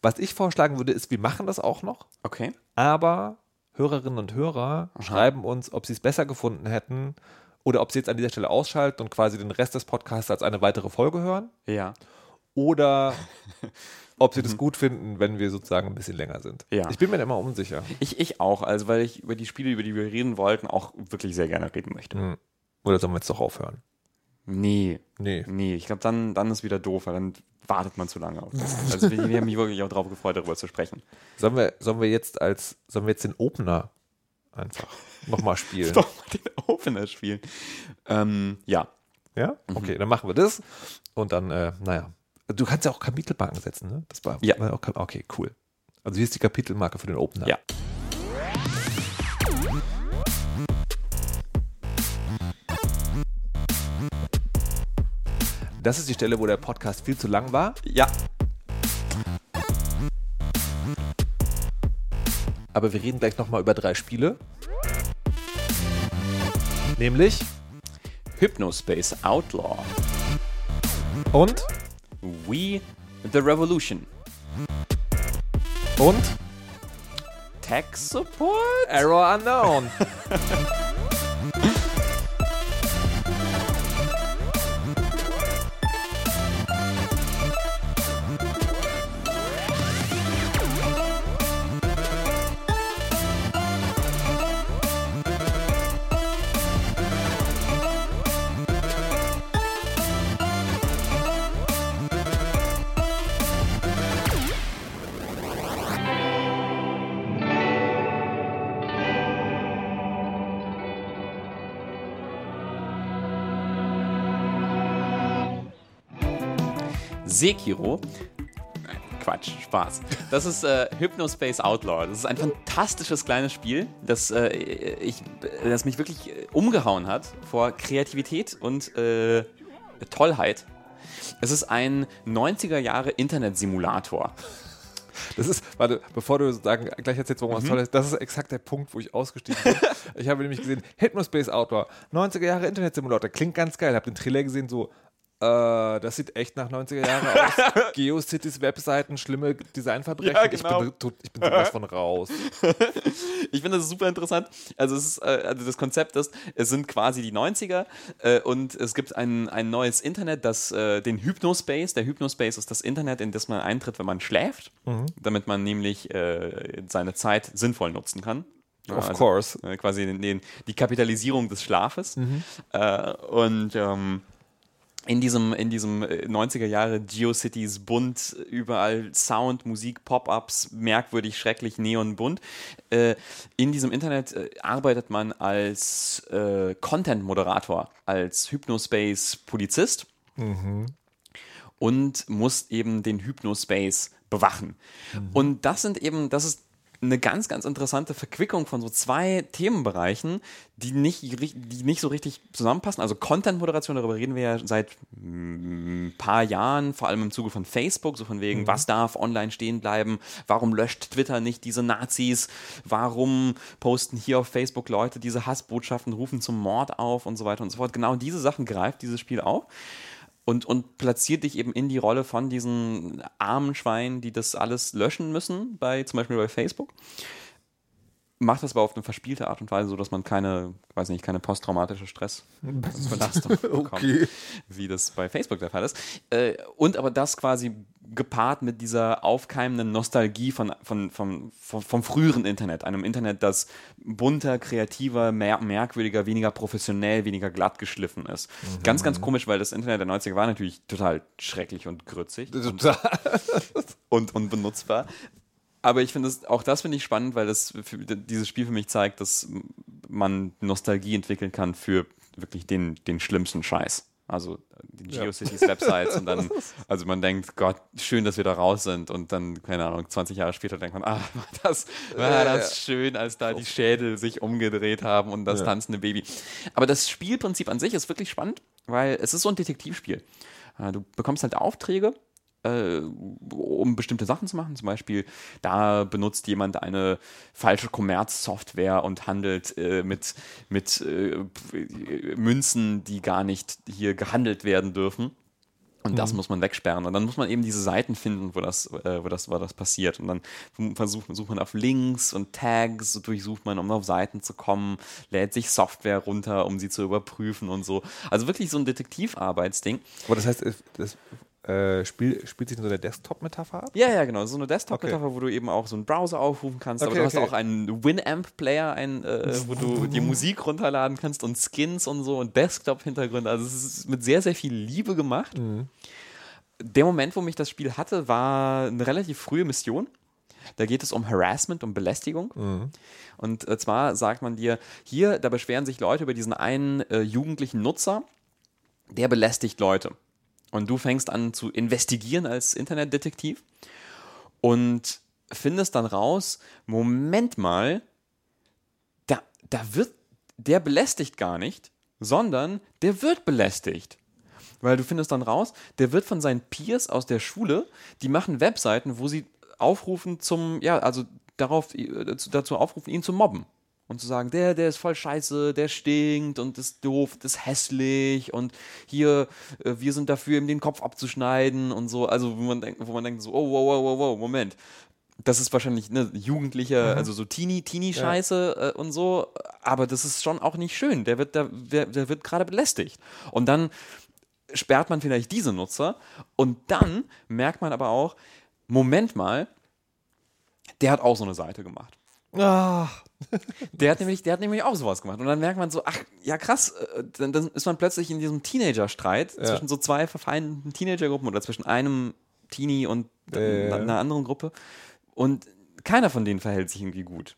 Was ich vorschlagen würde, ist, wir machen das auch noch, okay. aber Hörerinnen und Hörer schreiben uns, ob sie es besser gefunden hätten oder ob sie jetzt an dieser Stelle ausschalten und quasi den Rest des Podcasts als eine weitere Folge hören Ja. oder ob sie das gut finden, wenn wir sozusagen ein bisschen länger sind. Ja. Ich bin mir da immer unsicher. Ich, ich auch, also weil ich über die Spiele, über die wir reden wollten, auch wirklich sehr gerne reden möchte. Oder sollen wir jetzt doch aufhören? Nee, Nee. nee, ich glaube, dann, dann ist wieder doof, weil dann wartet man zu lange auf das. Also wir, wir haben mich wirklich auch darauf gefreut, darüber zu sprechen. Sollen wir, sollen wir jetzt als, sollen wir jetzt den Opener einfach nochmal spielen? Doch mal den Opener spielen. Ähm, ja. Ja? Okay, dann machen wir das. Und dann, äh, naja. Du kannst ja auch Kapitelmarken setzen, ne? Das war, Ja. war auch, okay, cool. Also hier ist die Kapitelmarke für den Opener. Ja. Das ist die Stelle, wo der Podcast viel zu lang war. Ja. Aber wir reden gleich nochmal über drei Spiele. Nämlich Hypnospace Outlaw. und We the Revolution. und Tech Support? Error Unknown. Sekiro. Quatsch, Spaß. Das ist äh, Hypnospace Outlaw. Das ist ein fantastisches kleines Spiel, das, äh, ich, das mich wirklich äh, umgehauen hat vor Kreativität und äh, Tollheit. Es ist ein 90er Jahre Internet-Simulator. Das ist, warte, bevor du sagen, gleich erzählst, warum was toll ist, das ist exakt der Punkt, wo ich ausgestiegen bin. ich habe nämlich gesehen, Hypnospace Outdoor, 90er Jahre Internet-Simulator, klingt ganz geil. Habe den Trailer gesehen, so, äh, das sieht echt nach 90er Jahren aus. GeoCities Webseiten, schlimme Designverbrechen. Ja, genau. ich, bin, tot- ich bin sowas von raus. Ich finde das super interessant. Also, es ist, äh, also das Konzept ist, es sind quasi die 90er äh, und es gibt ein, ein neues Internet, das äh, den Hypnospace, der Hypnospace ist das Internet, in das man eintritt, wenn man schläft, damit man nämlich äh, seine Zeit sinnvoll nutzen kann. Of course. Äh, quasi den, den, die Kapitalisierung des Schlafes. Äh, und ähm, in diesem, in diesem äh, 90er Jahre GeoCities bunt, überall Sound, Musik, Pop-ups, merkwürdig, schrecklich, neonbunt. Äh, in diesem Internet äh, arbeitet man als äh, Content-Moderator, als Hypnospace-Polizist und muss eben den Hypnospace bewachen. Und das sind eben, das ist eine ganz, ganz interessante Verquickung von so zwei Themenbereichen, die nicht, die nicht so richtig zusammenpassen. Also Content-Moderation, darüber reden wir ja seit ein paar Jahren, vor allem im Zuge von Facebook, so von wegen, was darf online stehen bleiben, warum löscht Twitter nicht diese Nazis, warum posten hier auf Facebook Leute diese Hassbotschaften, rufen zum Mord auf und so weiter und so fort. Genau diese Sachen greift dieses Spiel auf und, und platziert dich eben in die Rolle von diesen armen Schweinen, die das alles löschen müssen, bei, zum Beispiel bei Facebook. Macht das aber auf eine verspielte Art und Weise, so dass man keine, weiß nicht, keine posttraumatische Stressbelastung bekommt, wie das bei Facebook der Fall ist. Äh, und aber das quasi gepaart mit dieser aufkeimenden Nostalgie von, von, von, von, vom früheren Internet, einem Internet, das bunter, kreativer, mer merkwürdiger, weniger professionell, weniger glatt geschliffen ist. Ganz, ganz komisch, weil das Internet der 90er war natürlich total schrecklich und grützig und, und benutzbar. Aber ich finde es, auch das finde ich spannend, weil das für, dieses Spiel für mich zeigt, dass man Nostalgie entwickeln kann für wirklich den, den schlimmsten Scheiß. Also die GeoCities Websites und dann, also man denkt, Gott, schön, dass wir da raus sind und dann, keine Ahnung, 20 Jahre später denkt man, ah, war das, war das schön, als da die Schädel sich umgedreht haben und das tanzende Baby. Aber das Spielprinzip an sich ist wirklich spannend, weil es ist so ein Detektivspiel. Äh, Du bekommst halt Aufträge äh, um bestimmte Sachen zu machen. Zum Beispiel, da benutzt jemand eine falsche Kommerzsoftware und handelt äh, mit, mit äh, Münzen, die gar nicht hier gehandelt werden dürfen. Und das muss man wegsperren. Und dann muss man eben diese Seiten finden, wo das, äh, wo das, wo das passiert. Und dann versucht, sucht man auf Links und Tags, durchsucht man, um auf Seiten zu kommen, lädt sich Software runter, um sie zu überprüfen und so. Also wirklich so ein Detektivarbeitsding. Aber das heißt, es- das, äh, spiel, spielt sich so eine Desktop-Metapher ab? Ja, ja, genau. So eine Desktop-Metapher, wo du eben auch so einen Browser aufrufen kannst. aber Okay, du hast okay. auch einen Winamp-Player, ein, äh, wo du die Musik runterladen kannst und Skins und so und Desktop-Hintergründe. Also es ist mit sehr, sehr viel Liebe gemacht. Der Moment, wo mich das Spiel hatte, war eine relativ frühe Mission. Da geht es um Harassment, um Belästigung. Und äh, zwar sagt man dir, hier, da beschweren sich Leute über diesen einen äh, jugendlichen Nutzer, der belästigt Leute. Und du fängst an zu investigieren als Internetdetektiv und findest dann raus, Moment mal, da, da wird, der belästigt gar nicht, sondern der wird belästigt. Weil du findest dann raus, der wird von seinen Peers aus der Schule, die machen Webseiten, wo sie aufrufen zum, ja, also darauf, äh, dazu, dazu aufrufen, ihn zu mobben. Und zu sagen, der, der ist voll scheiße, der stinkt und ist doof, das ist hässlich und hier, äh, wir sind dafür, ihm den Kopf abzuschneiden und so. Also, wo man denkt, wo man denkt so, oh, wow, wow, wow, wow, Moment. Das ist wahrscheinlich eine jugendliche, also so Teenie, Teenie-Scheiße äh, und so, aber das ist schon auch nicht schön. Der wird, der, der, der wird gerade belästigt. Und dann sperrt man vielleicht diese Nutzer und dann merkt man aber auch, Moment mal, der hat auch so eine Seite gemacht. Ah, Der hat nämlich, der hat nämlich auch sowas gemacht. Und dann merkt man so, ach, ja krass, äh, dann, dann ist man plötzlich in diesem Teenager-Streit zwischen so zwei verfeindeten Teenagergruppen oder zwischen einem Teenie und äh, ja. einer anderen Gruppe. Und keiner von denen verhält sich irgendwie gut.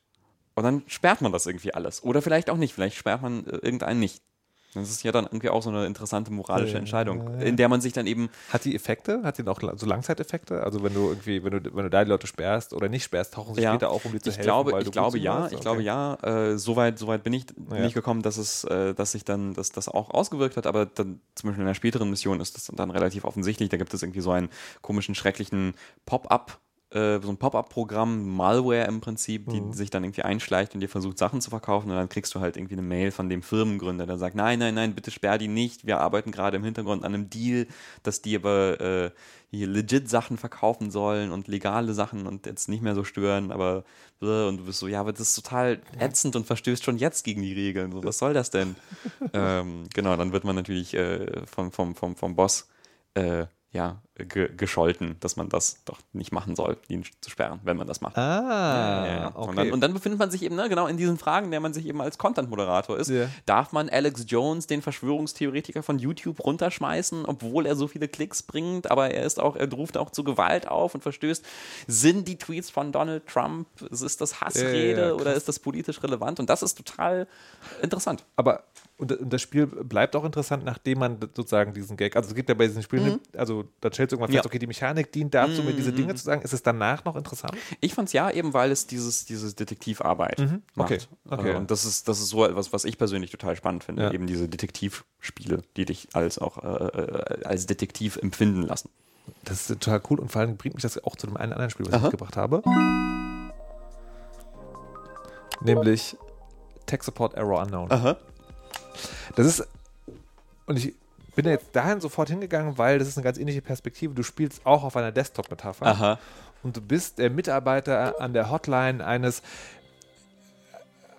Und dann sperrt man das irgendwie alles. Oder vielleicht auch nicht. Vielleicht sperrt man äh, irgendeinen nicht. Das ist ja dann irgendwie auch so eine interessante moralische Entscheidung, in der man sich dann eben hat die Effekte? Hat die auch so Langzeiteffekte? Also wenn du irgendwie, wenn du, wenn du da die Leute sperrst oder nicht sperrst, tauchen sie Ja. später auf, um dir zu ich helfen? glaube, ich glaube ja, ich Okay. glaube ja. Äh, Soweit so weit bin ich ich gekommen, dass es, äh, dass sich dann, dass das auch ausgewirkt hat. Aber dann zum Beispiel in der späteren Mission ist das dann relativ offensichtlich. Da gibt es irgendwie so einen komischen, schrecklichen Pop-up. Äh, So ein Pop-up-Programm, Malware im Prinzip, die sich dann irgendwie einschleicht und dir versucht, Sachen zu verkaufen. Und dann kriegst du halt irgendwie eine Mail von dem Firmengründer, der sagt: Nein, nein, nein, bitte sperr die nicht. Wir arbeiten gerade im Hintergrund an einem Deal, dass die aber äh, hier legit Sachen verkaufen sollen und legale Sachen und jetzt nicht mehr so stören, aber und du bist so, ja, aber das ist total ätzend und verstößt schon jetzt gegen die Regeln. So, was soll das denn? ähm, genau, dann wird man natürlich äh, vom, vom, vom, vom Boss äh, ja, ge gescholten, dass man das doch nicht machen soll, ihn zu sperren, wenn man das macht. Ah, Ja, ja. okay. Und, dann, und dann befindet man sich eben ne, genau in diesen Fragen, in der man sich eben als Content-Moderator ist. Ja. Darf man Alex Jones, den Verschwörungstheoretiker von YouTube, runterschmeißen, obwohl er so viele Klicks bringt, aber er ist auch, er ruft auch zu Gewalt auf und verstößt. Sind die Tweets von Donald Trump, ist das Hassrede Ja, ja, ja, oder ist das politisch relevant? Und das ist total interessant. Aber und, und das Spiel bleibt auch interessant, nachdem man sozusagen diesen Gag, also es gibt ja bei diesen Spielen, also da stellst du irgendwann fest, Ja. okay, die Mechanik dient dazu, mir diese Dinge zu sagen. Ist es danach noch interessant? Ich fand es ja eben, weil es dieses, dieses Detektivarbeit macht. Mhm. Okay, okay. Äh, Und das ist, das ist so etwas, was ich persönlich total spannend finde. Ja. Eben diese Detektivspiele, die dich als auch äh, äh, als Detektiv empfinden lassen. Das ist total cool und vor allem bringt mich das auch zu einem einen anderen Spiel, was ich mitgebracht habe. Nämlich Tech Support Error Unknown. Aha. Das ist, und ich bin jetzt dahin sofort hingegangen, weil das ist eine ganz ähnliche Perspektive. Du spielst auch auf einer Desktop-Metapher. Aha. Und du bist der Mitarbeiter an der Hotline eines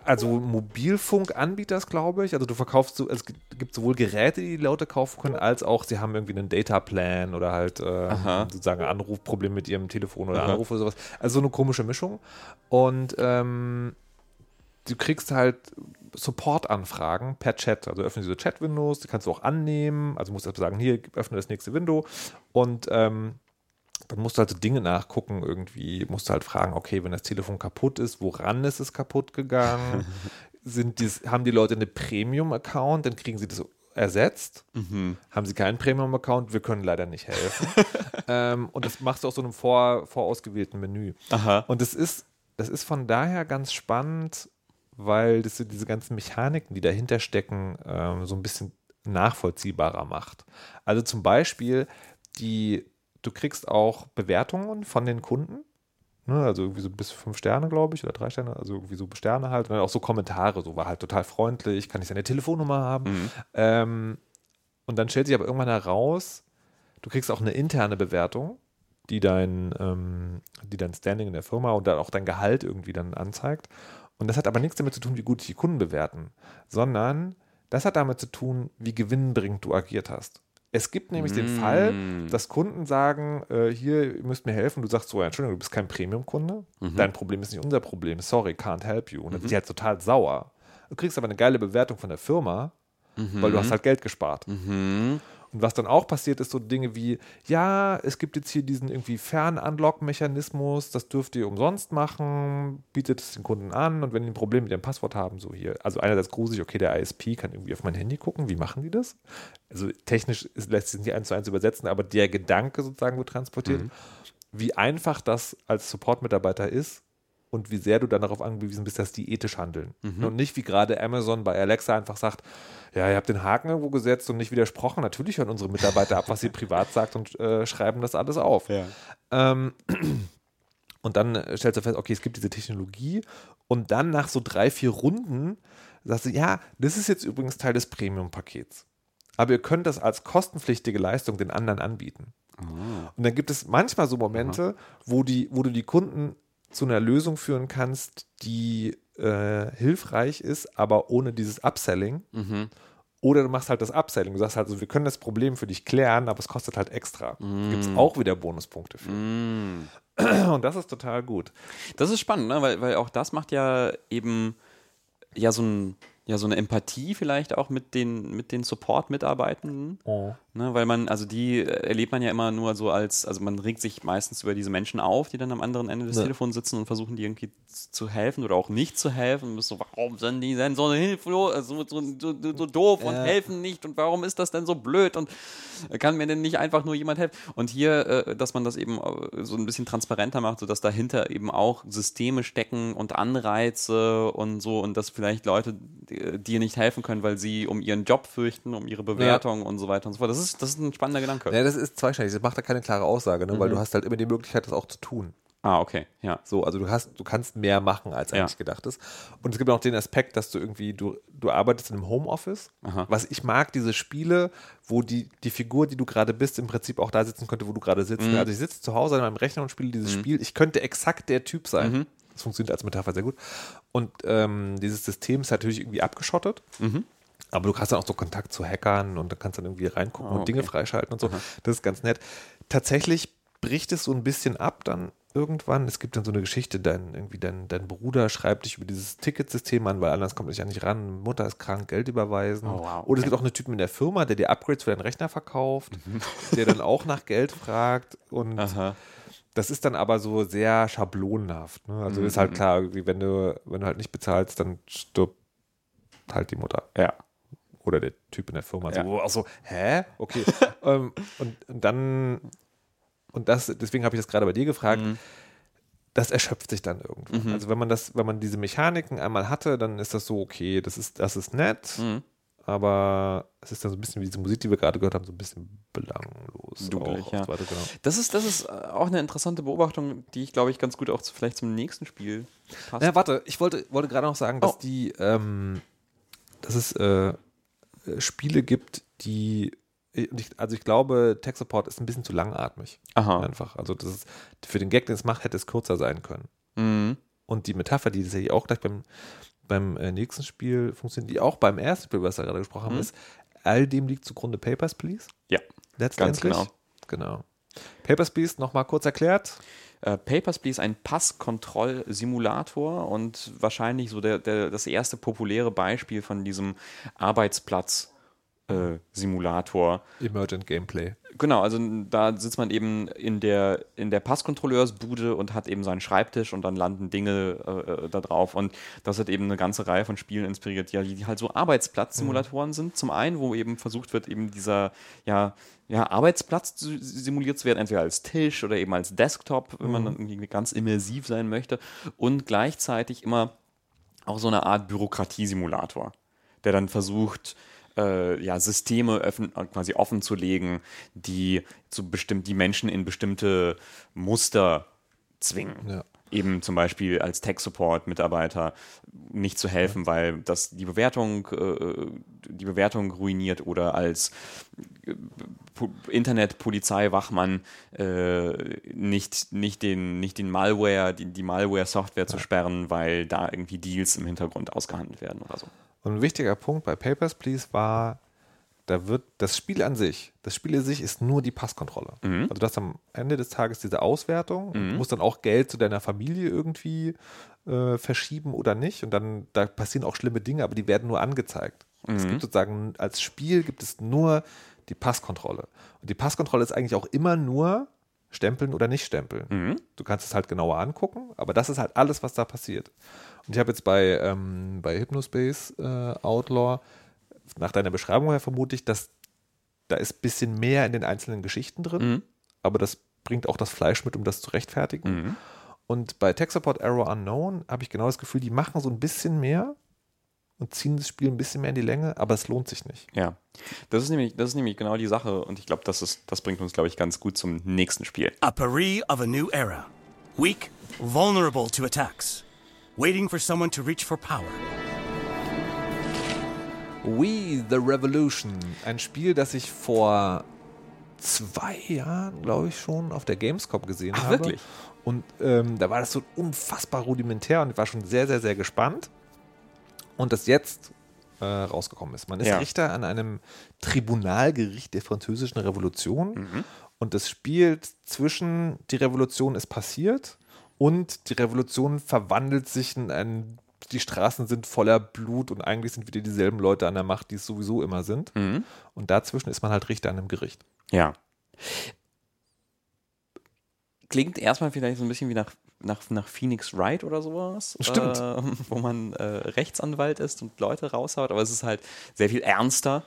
also Mobilfunkanbieters, glaube ich. Also du verkaufst so, es gibt sowohl Geräte, die die Leute kaufen können, als auch sie haben irgendwie einen Data-Plan oder halt äh, sozusagen Anrufproblem mit ihrem Telefon oder Aha. Anruf oder sowas. Also so eine komische Mischung. Und ähm, du kriegst halt Support-Anfragen per Chat. Also öffnen diese Chat-Windows, die kannst du auch annehmen. Also musst du sagen, hier, öffne das nächste Window. Und ähm, dann musst du halt so Dinge nachgucken, irgendwie musst du halt fragen, okay, wenn das Telefon kaputt ist, woran ist es kaputt gegangen? Sind dies, haben die Leute eine Premium-Account, dann kriegen sie das ersetzt. Haben sie keinen Premium-Account, wir können leider nicht helfen. ähm, und das machst du aus so einem vor, vorausgewählten Menü. Aha. Und das ist, das ist von daher ganz spannend, weil das diese ganzen Mechaniken, die dahinter stecken, ähm, so ein bisschen nachvollziehbarer macht. Also zum Beispiel, die, du kriegst auch Bewertungen von den Kunden. Ne, also irgendwie so bis fünf Sterne, glaube ich, oder drei Sterne, also irgendwie so Sterne halt. Und dann auch so Kommentare, so war halt total freundlich, kann ich seine Telefonnummer haben. Ähm, und dann stellt sich aber irgendwann heraus, du kriegst auch eine interne Bewertung, die dein, ähm, die dein Standing in der Firma und dann auch dein Gehalt irgendwie dann anzeigt. Und das hat aber nichts damit zu tun, wie gut dich die Kunden bewerten, sondern das hat damit zu tun, wie gewinnbringend du agiert hast. Es gibt nämlich den Fall, dass Kunden sagen, äh, hier, ihr müsst mir helfen. Du sagst so, ja, Entschuldigung, du bist kein Premium-Kunde. Dein Problem ist nicht unser Problem. Sorry, can't help you. Und dann sind die halt total sauer. Du kriegst aber eine geile Bewertung von der Firma, weil du hast halt Geld gespart. Und was dann auch passiert, ist so Dinge wie, ja, es gibt jetzt hier diesen irgendwie Fern-Unlock-Mechanismus, das dürft ihr umsonst machen, bietet es den Kunden an und wenn die ein Problem mit ihrem Passwort haben, so hier. Also einerseits gruselig, okay, der ISP kann irgendwie auf mein Handy gucken, wie machen die das? Also technisch lässt sich nicht eins zu eins übersetzen, aber der Gedanke sozusagen wird transportiert. Wie einfach das als Support-Mitarbeiter ist, und wie sehr du dann darauf angewiesen bist, dass die ethisch handeln. Und nicht wie gerade Amazon bei Alexa einfach sagt, ja, ihr habt den Haken irgendwo gesetzt und nicht widersprochen. Natürlich hören unsere Mitarbeiter ab, was sie privat sagt und äh, schreiben das alles auf. Ähm, und dann äh, stellst du fest, okay, es gibt diese Technologie und dann nach so drei, vier Runden sagst du, ja, das ist jetzt übrigens Teil des Premium-Pakets. Aber ihr könnt das als kostenpflichtige Leistung den anderen anbieten. Und dann gibt es manchmal so Momente, wo, die, wo du die Kunden zu einer Lösung führen kannst, die äh, hilfreich ist, aber ohne dieses Upselling. Oder du machst halt das Upselling. Du sagst halt so, wir können das Problem für dich klären, aber es kostet halt extra. Da gibt es auch wieder Bonuspunkte für. Und das ist total gut. Das ist spannend, ne? weil, weil auch das macht ja eben ja so, ein, ja so eine Empathie vielleicht auch mit den, mit den Support-Mitarbeitenden. Ne? Weil man, also die äh, erlebt man ja immer nur so als, also man regt sich meistens über diese Menschen auf, die dann am anderen Ende des Ja. Telefons sitzen und versuchen, die irgendwie zu helfen oder auch nicht zu helfen. Und bist so, warum sind die denn so hilflos, also so, so, so, so doof und helfen nicht und warum ist das denn so blöd und kann mir denn nicht einfach nur jemand helfen? Und hier, äh, dass man das eben äh, so ein bisschen transparenter macht, sodass dahinter eben auch Systeme stecken und Anreize und so und dass vielleicht Leute die- dir nicht helfen können, weil sie um ihren Job fürchten, um ihre Bewertung und so weiter und so fort. Das ist, das ist ein spannender Gedanke. Ja, das ist zweischneidig. Das macht da keine klare Aussage, ne? weil du hast halt immer die Möglichkeit, das auch zu tun. Ah, okay, ja. So, also du hast, du kannst mehr machen, als Ja. eigentlich gedacht ist. Und es gibt auch den Aspekt, dass du irgendwie, du, du arbeitest in einem Homeoffice. Was ich mag, diese Spiele, wo die, die Figur, die du gerade bist, im Prinzip auch da sitzen könnte, wo du gerade sitzt. Also ich sitze zu Hause an meinem Rechner und spiele dieses Spiel. Ich könnte exakt der Typ sein. Das funktioniert als Metapher sehr gut. Und ähm, dieses System ist natürlich irgendwie abgeschottet. Aber du hast dann auch so Kontakt zu Hackern und du kannst dann irgendwie reingucken und Dinge freischalten und so. Das ist ganz nett. Tatsächlich bricht es so ein bisschen ab dann irgendwann. Es gibt dann so eine Geschichte, dein, irgendwie dein, dein Bruder schreibt dich über dieses Ticketsystem an, weil anders kommt es ja nicht ran. Mutter ist krank, Geld überweisen. Oh, wow, Oder es gibt auch einen Typen in der Firma, der dir Upgrades für deinen Rechner verkauft, der dann auch nach Geld fragt und Aha. Das ist dann aber so sehr schablonenhaft. Ne? Also ist halt klar, irgendwie, wenn du, wenn du halt nicht bezahlst, dann stirbt halt die Mutter. Ja. Oder der Typ in der Firma. Ja. So, wo auch so, hä? Okay. ähm, und, und dann, und das, deswegen habe ich das gerade bei dir gefragt, das erschöpft sich dann irgendwann. Also wenn man das, wenn man diese Mechaniken einmal hatte, dann ist das so, okay, das ist, das ist nett, aber es ist dann so ein bisschen wie diese Musik, die wir gerade gehört haben, so ein bisschen belanglos. Auch, ja. weiter, genau. Das ist, das ist äh, auch eine interessante Beobachtung, die ich, glaube ich, ganz gut auch zu, vielleicht zum nächsten Spiel passt. Ja, warte, ich wollte, wollte gerade noch sagen, dass Oh. die, ähm, dass es äh, äh, Spiele gibt, die, ich, also ich glaube, Tech Support ist ein bisschen zu langatmig. Aha. Einfach. Also das ist, für den Gag, den es macht, hätte es kürzer sein können. Mhm. Und die Metapher, die tatsächlich auch gleich beim, beim äh, nächsten Spiel funktioniert, die auch beim ersten Spiel, was wir gerade gesprochen haben, ist, all dem liegt zugrunde Papers, Please. Ja. Letztendlich. genau. Genau. Papers, Please, nochmal kurz erklärt. Äh, Papers, Please, ein Passkontroll-Simulator und wahrscheinlich so der, der, das erste populäre Beispiel von diesem Arbeitsplatz-Simulator. Emergent Gameplay. Genau, also da sitzt man eben in der, in der Passkontrolleursbude und hat eben seinen Schreibtisch und dann landen Dinge äh, äh, da drauf. Und das hat eben eine ganze Reihe von Spielen inspiriert, ja, die halt so Arbeitsplatzsimulatoren sind. Zum einen, wo eben versucht wird, eben dieser ja, ja, Arbeitsplatz simuliert zu werden, entweder als Tisch oder eben als Desktop, wenn man dann irgendwie ganz immersiv sein möchte. Und gleichzeitig immer auch so eine Art Bürokratiesimulator, der dann versucht, äh, ja, Systeme öffn, quasi offen zu legen, die zu bestimmt die Menschen in bestimmte Muster zwingen. Ja. Eben zum Beispiel als Tech-Support-Mitarbeiter nicht zu helfen, weil das die Bewertung, äh, die Bewertung ruiniert oder als Pu- Internet-Polizei-Wachmann äh, nicht, nicht den, nicht den Malware, die, die Malware-Software zu sperren, weil da irgendwie Deals im Hintergrund ausgehandelt werden oder so. Und ein wichtiger Punkt bei Papers, Please war, da wird das Spiel an sich, das Spiel an sich ist nur die Passkontrolle. Also du hast am Ende des Tages diese Auswertung, und du musst dann auch Geld zu deiner Familie irgendwie äh, verschieben oder nicht. Und dann, da passieren auch schlimme Dinge, aber die werden nur angezeigt. Es gibt sozusagen, als Spiel gibt es nur die Passkontrolle. Und die Passkontrolle ist eigentlich auch immer nur stempeln oder nicht stempeln. Du kannst es halt genauer angucken, aber das ist halt alles, was da passiert. Und ich habe jetzt bei, ähm, bei Hypnospace äh, Outlaw, nach deiner Beschreibung her vermute ich, dass da ist ein bisschen mehr in den einzelnen Geschichten drin, aber das bringt auch das Fleisch mit, um das zu rechtfertigen. Und bei Tech Support Error Unknown habe ich genau das Gefühl, die machen so ein bisschen mehr und ziehen das Spiel ein bisschen mehr in die Länge, aber es lohnt sich nicht. Ja, das ist nämlich, das ist nämlich genau die Sache und ich glaube, das, ist- das bringt uns, glaube ich, ganz gut zum nächsten Spiel. A Paris of a new era. Weak, vulnerable to attacks. Waiting for someone to reach for power. We the Revolution, ein Spiel, das ich vor zwei Jahren, glaube ich, schon auf der Gamescom gesehen Ach, habe. wirklich? Und ähm, da war das so unfassbar rudimentär und ich war schon sehr, sehr, sehr gespannt. Und das jetzt äh, rausgekommen ist. Man ist Ja. Richter an einem Tribunalgericht der französischen Revolution Mhm. und das spielt zwischen die Revolution ist passiert und die Revolution verwandelt sich in ein die Straßen sind voller Blut und eigentlich sind wieder dieselben Leute an der Macht, die es sowieso immer sind. Mhm. Und dazwischen ist man halt Richter an einem Gericht. Ja. Klingt erstmal vielleicht so ein bisschen wie nach, nach, nach Phoenix Wright oder sowas. Stimmt. Äh, wo man äh, Rechtsanwalt ist und Leute raushaut, aber es ist halt sehr viel ernster.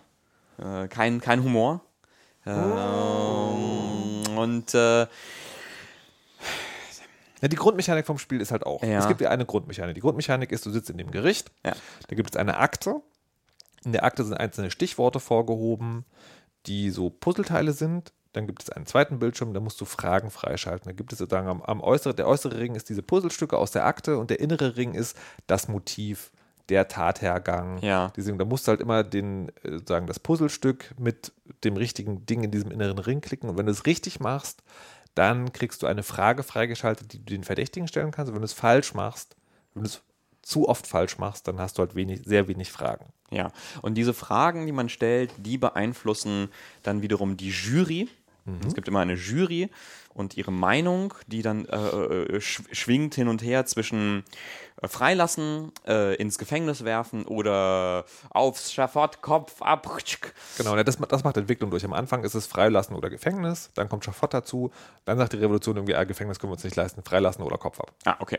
Äh, kein, kein Humor. Ähm, Und äh, Ja, die Grundmechanik vom Spiel ist halt auch. Ja. Es gibt ja eine Grundmechanik. Die Grundmechanik ist, du sitzt in dem Gericht, Ja. da gibt es eine Akte. In der Akte sind einzelne Stichworte vorgehoben, die so Puzzleteile sind. Dann gibt es einen zweiten Bildschirm, da musst du Fragen freischalten. Da gibt es sozusagen am, am äußeren, der äußere Ring ist diese Puzzlestücke aus der Akte und der innere Ring ist das Motiv, der Tathergang. Ja. Deswegen, da musst du halt immer den, äh, sozusagen das Puzzlestück mit dem richtigen Ding in diesem inneren Ring klicken. Und wenn du es richtig machst, dann kriegst du eine Frage freigeschaltet, die du den Verdächtigen stellen kannst. Und wenn du es falsch machst, wenn du es zu oft falsch machst, dann hast du halt wenig, sehr wenig Fragen. Ja, und diese Fragen, die man stellt, die beeinflussen dann wiederum die Jury. Es gibt immer eine Jury und ihre Meinung, die dann äh, äh, sch schwingt hin und her zwischen äh, freilassen, äh, ins Gefängnis werfen oder aufs Schafott, Kopf ab. Genau, ja, das, das macht Entwicklung durch. Am Anfang ist es Freilassen oder Gefängnis, dann kommt Schafott dazu, dann sagt die Revolution irgendwie, ah, Gefängnis können wir uns nicht leisten, Freilassen oder Kopf ab. Ah, okay.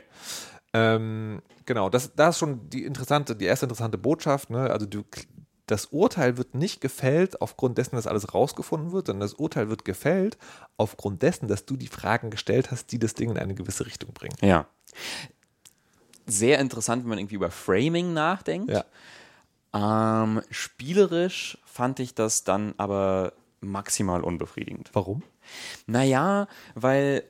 Ähm, genau, das, das ist schon die interessante, die erste interessante Botschaft. Ne? Also du, das Urteil wird nicht gefällt aufgrund dessen, dass alles rausgefunden wird, sondern das Urteil wird gefällt aufgrund dessen, dass du die Fragen gestellt hast, die das Ding in eine gewisse Richtung bringen. Ja. Sehr interessant, wenn man irgendwie über Framing nachdenkt. Ja. Ähm, spielerisch fand ich das dann aber maximal unbefriedigend. Warum? Naja, weil,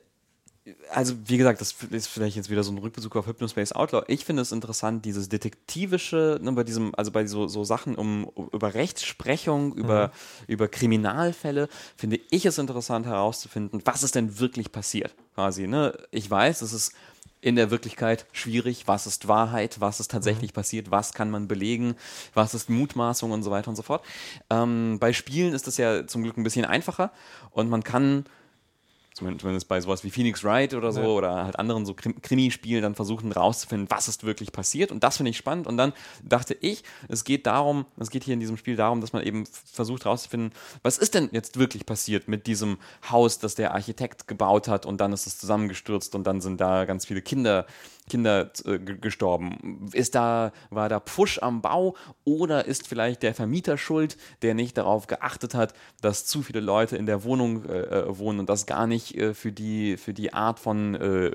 also wie gesagt, das ist vielleicht jetzt wieder so ein Rückbezug auf Hypnospace Outlaw. Ich finde es interessant, dieses detektivische, ne, bei diesem, also bei so, so Sachen um, über Rechtsprechung, über, über Kriminalfälle, finde ich es interessant herauszufinden, was ist denn wirklich passiert. Quasi, ne? Ich weiß, es ist in der Wirklichkeit schwierig, was ist Wahrheit, was ist tatsächlich passiert, was kann man belegen, was ist Mutmaßung und so weiter und so fort. Ähm, bei Spielen ist das ja zum Glück ein bisschen einfacher und man kann zumindest bei sowas wie Phoenix Wright oder so oder halt anderen so Krim- Krimispielen dann versuchen rauszufinden, was ist wirklich passiert. Und das finde ich spannend. Und dann dachte ich, es geht darum, es geht hier in diesem Spiel darum, dass man eben versucht rauszufinden, was ist denn jetzt wirklich passiert mit diesem Haus, das der Architekt gebaut hat und dann ist es zusammengestürzt und dann sind da ganz viele Kinder Kinder äh, ge- gestorben. Ist da, war da Pfusch am Bau oder ist vielleicht der Vermieter schuld, der nicht darauf geachtet hat, dass zu viele Leute in der Wohnung äh, äh, wohnen und das gar nicht äh, für, die, für die Art von äh,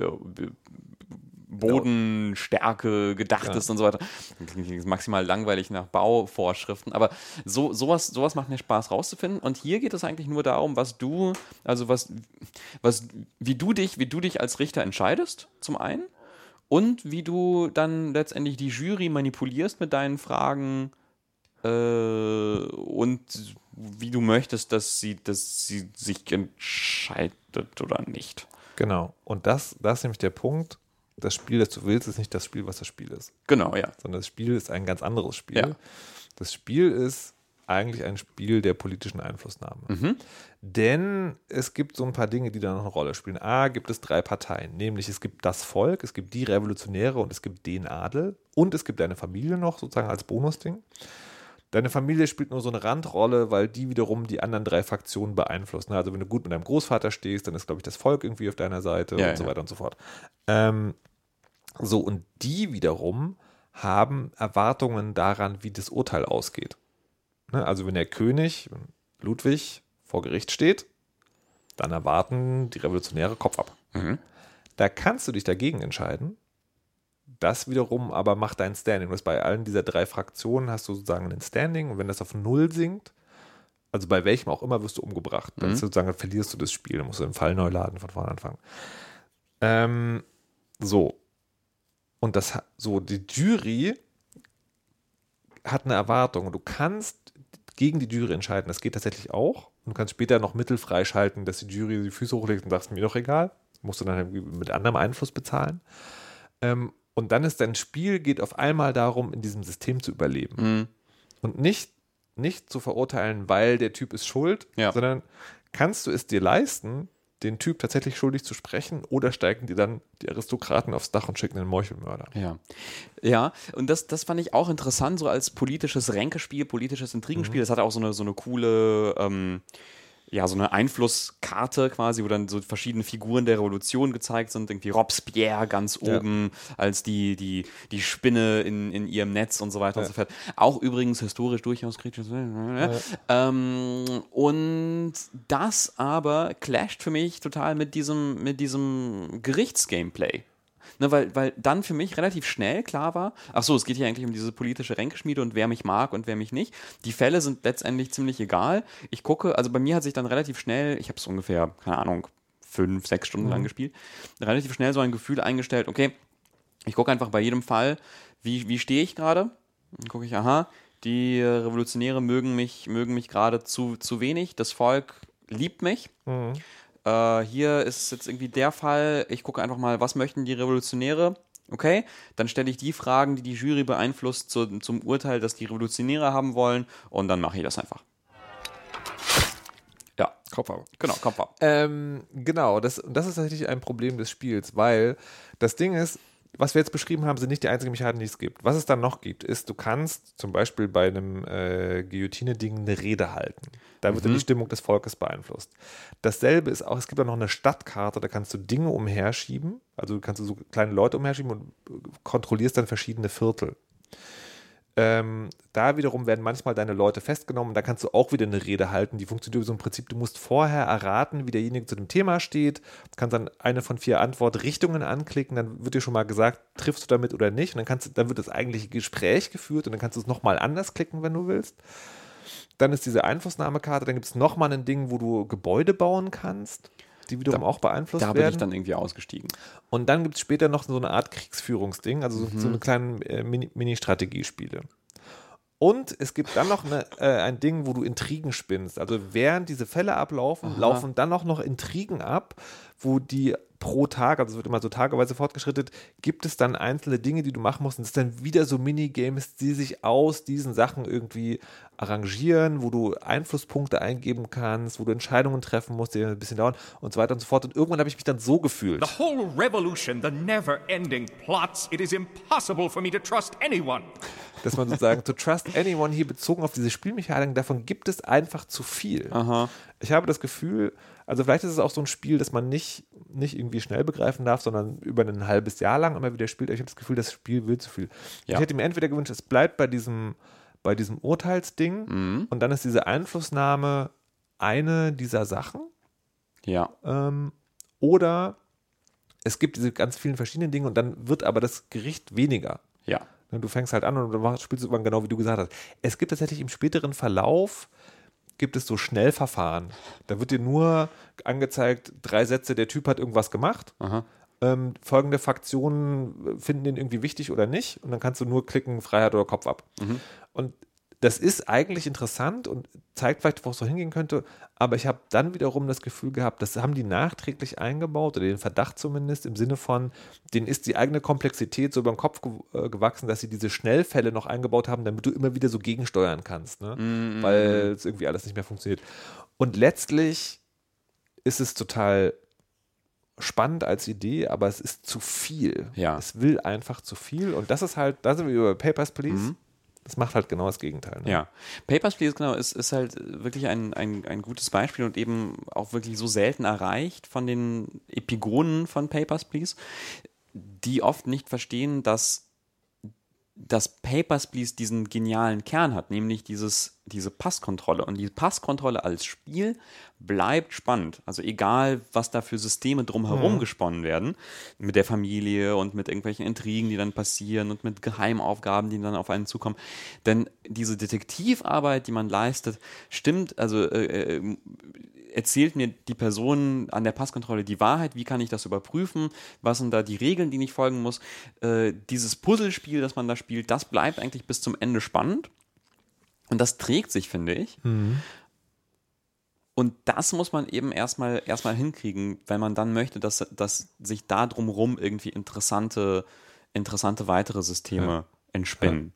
Bodenstärke gedacht ist und so weiter. Klingt maximal langweilig nach Bauvorschriften, aber so, sowas, sowas macht mir Spaß rauszufinden. Und hier geht es eigentlich nur darum, was du, also was, was, wie du dich, wie du dich als Richter entscheidest, zum einen und wie du dann letztendlich die Jury manipulierst mit deinen Fragen äh, und wie du möchtest, dass sie, dass sie sich entscheidet oder nicht. Genau. Und das, das ist nämlich der Punkt. Das Spiel, das du willst, ist nicht das Spiel, was das Spiel ist. Genau, ja. Sondern das Spiel ist ein ganz anderes Spiel. Ja. Das Spiel ist eigentlich ein Spiel der politischen Einflussnahme. Mhm. Denn es gibt so ein paar Dinge, die da noch eine Rolle spielen. A, gibt es drei Parteien, nämlich es gibt das Volk, es gibt die Revolutionäre und es gibt den Adel und es gibt eine Familie noch, sozusagen als Bonusding. Deine Familie spielt nur so eine Randrolle, weil die wiederum die anderen drei Fraktionen beeinflussen. Also wenn du gut mit deinem Großvater stehst, dann ist, glaube ich, das Volk irgendwie auf deiner Seite Ja, und so ja. weiter und so fort. Ähm, so, und die wiederum haben Erwartungen daran, wie das Urteil ausgeht. Ne? Also wenn der König, Ludwig, vor Gericht steht, dann erwarten die Revolutionäre Kopf ab. Mhm. Da kannst du dich dagegen entscheiden. Das wiederum aber macht dein Standing. Du hast bei allen dieser drei Fraktionen hast du sozusagen ein Standing und wenn das auf Null sinkt, also bei welchem auch immer, wirst du umgebracht. Dann ist sozusagen dann verlierst du das Spiel. Dann musst du den Fall neu laden, von vorne anfangen. Ähm, so. Und das so, die Jury hat eine Erwartung und du kannst gegen die Jury entscheiden. Das geht tatsächlich auch. Und du kannst später noch Mittel freischalten, dass die Jury die Füße hochlegt und sagst, mir doch egal. Musst du dann mit anderem Einfluss bezahlen. Ähm, und dann ist dein Spiel, geht auf einmal darum, in diesem System zu überleben. Mhm. Und nicht, nicht zu verurteilen, weil der Typ ist schuld, Ja. sondern kannst du es dir leisten, den Typ tatsächlich schuldig zu sprechen oder steigen dir dann die Aristokraten aufs Dach und schicken den Meuchelmörder? Ja. Ja, und das, das fand ich auch interessant, so als politisches Ränkespiel, politisches Intrigenspiel. Das hatte auch so eine, so eine coole, ähm, ja, so eine Einflusskarte quasi, wo dann so verschiedene Figuren der Revolution gezeigt sind. Irgendwie Robespierre ganz Ja. oben als die, die, die Spinne in, in ihrem Netz und so weiter und so fort. Auch übrigens historisch durchaus kritisch. Ähm, und das aber clasht für mich total mit diesem, mit diesem Gerichtsgameplay. Ne, weil, weil dann für mich relativ schnell klar war, ach so, es geht hier eigentlich um diese politische Ränkeschmiede und wer mich mag und wer mich nicht. Die Fälle sind letztendlich ziemlich egal. Ich gucke, also bei mir hat sich dann relativ schnell, ich habe es ungefähr, keine Ahnung, fünf, sechs Stunden lang gespielt, relativ schnell so ein Gefühl eingestellt, okay, ich gucke einfach bei jedem Fall, wie, wie stehe ich gerade? Dann gucke ich, aha, die Revolutionäre mögen mich, mögen mich gerade zu, zu wenig, das Volk liebt mich. Äh, hier ist jetzt irgendwie der Fall, ich gucke einfach mal, was möchten die Revolutionäre? Okay, dann stelle ich die Fragen, die die Jury beeinflusst, zu, zum Urteil, das die Revolutionäre haben wollen und dann mache ich das einfach. Ja, Kopf ab. genau, Kopf ab. Ähm, genau, das, und das ist tatsächlich ein Problem des Spiels, weil das Ding ist, was wir jetzt beschrieben haben, sind nicht die einzigen Mechaniken, die es gibt. Was es dann noch gibt, ist, du kannst zum Beispiel bei einem äh, Guillotine-Ding eine Rede halten. Da wird dann die Stimmung des Volkes beeinflusst. Dasselbe ist auch, es gibt auch noch eine Stadtkarte, da kannst du Dinge umherschieben. Also kannst du so kleine Leute umherschieben und kontrollierst dann verschiedene Viertel. Ähm, da wiederum werden manchmal deine Leute festgenommen. Da kannst du auch wieder eine Rede halten. Die funktioniert so ein Prinzip, du musst vorher erraten, wie derjenige zu dem Thema steht. Du kannst dann eine von vier Antwortrichtungen anklicken. Dann wird dir schon mal gesagt, triffst du damit oder nicht. Und dann, kannst, dann wird das eigentliche Gespräch geführt und dann kannst du es nochmal anders klicken, wenn du willst. Dann ist diese Einflussnahmekarte. Dann gibt es nochmal ein Ding, wo du Gebäude bauen kannst, die wiederum auch beeinflusst Da werden. bin ich dann irgendwie ausgestiegen. Und dann gibt es später noch so eine Art Kriegsführungsding, also so, Mhm. so eine kleine äh, Mini- Mini-Strategiespiele. Und es gibt dann noch eine, äh, ein Ding, wo du Intrigen spinnst. Also während diese Fälle ablaufen, laufen dann auch noch Intrigen ab, wo die pro Tag, also es wird immer so tageweise fortgeschrittet, gibt es dann einzelne Dinge, die du machen musst. Und es sind dann wieder so Minigames, die sich aus diesen Sachen irgendwie arrangieren, wo du Einflusspunkte eingeben kannst, wo du Entscheidungen treffen musst, die ein bisschen dauern und so weiter und so fort. Und irgendwann habe ich mich dann so gefühlt. The whole revolution, the never ending plots, it is impossible for me to trust anyone. dass man sozusagen to trust anyone hier bezogen auf diese Spielmechanik, davon gibt es einfach zu viel. Ich habe das Gefühl, also vielleicht ist es auch so ein Spiel, das man nicht, nicht irgendwie schnell begreifen darf, sondern über ein halbes Jahr lang immer wieder spielt. Ich habe das Gefühl, das Spiel will zu viel. Ja. Ich hätte mir entweder gewünscht, es bleibt bei diesem, bei diesem Urteilsding Mhm. und dann ist diese Einflussnahme eine dieser Sachen. Ja. Ähm, oder es gibt diese ganz vielen verschiedenen Dinge und dann wird aber das Gericht weniger. Ja. Ne, Du fängst halt an und dann spielst du irgendwann genau wie du gesagt hast. Es gibt tatsächlich im späteren Verlauf gibt es so Schnellverfahren. Da wird dir nur angezeigt, drei Sätze, der Typ hat irgendwas gemacht. Ähm, folgende Faktionen finden den irgendwie wichtig oder nicht. Und dann kannst du nur klicken, Freiheit oder Kopf ab. Und das ist eigentlich interessant und zeigt vielleicht, wo es so hingehen könnte, aber ich habe dann wiederum das Gefühl gehabt, das haben die nachträglich eingebaut, oder den Verdacht zumindest, im Sinne von, denen ist die eigene Komplexität so über den Kopf äh, gewachsen, dass sie diese Schnellfälle noch eingebaut haben, damit du immer wieder so gegensteuern kannst, ne? Mhm. weil es irgendwie alles nicht mehr funktioniert. Und letztlich ist es total spannend als Idee, aber es ist zu viel. Ja. Es will einfach zu viel und das ist halt, da sind wir über Papers, Please. Das macht halt genau das Gegenteil. Ne? Ja. Papers, Please, genau, ist, ist halt wirklich ein, ein, ein gutes Beispiel und eben auch wirklich so selten erreicht von den Epigonen von Papers, Please, die oft nicht verstehen, dass dass Papers, Please diesen genialen Kern hat, nämlich dieses, diese Passkontrolle. Und die Passkontrolle als Spiel bleibt spannend. Also egal, was da für Systeme drumherum Mhm. gesponnen werden, mit der Familie und mit irgendwelchen Intrigen, die dann passieren und mit Geheimaufgaben, die dann auf einen zukommen. Denn diese Detektivarbeit, die man leistet, stimmt, also äh, äh, erzählt mir die Person an der Passkontrolle die Wahrheit, wie kann ich das überprüfen, was sind da die Regeln, die ich folgen muss. Äh, dieses Puzzlespiel, das man da spielt, das bleibt eigentlich bis zum Ende spannend. Und das trägt sich, finde ich. Und das muss man eben erstmal erstmal hinkriegen, wenn man dann möchte, dass, dass sich da drumherum irgendwie interessante, interessante weitere Systeme Ja. entspinnen.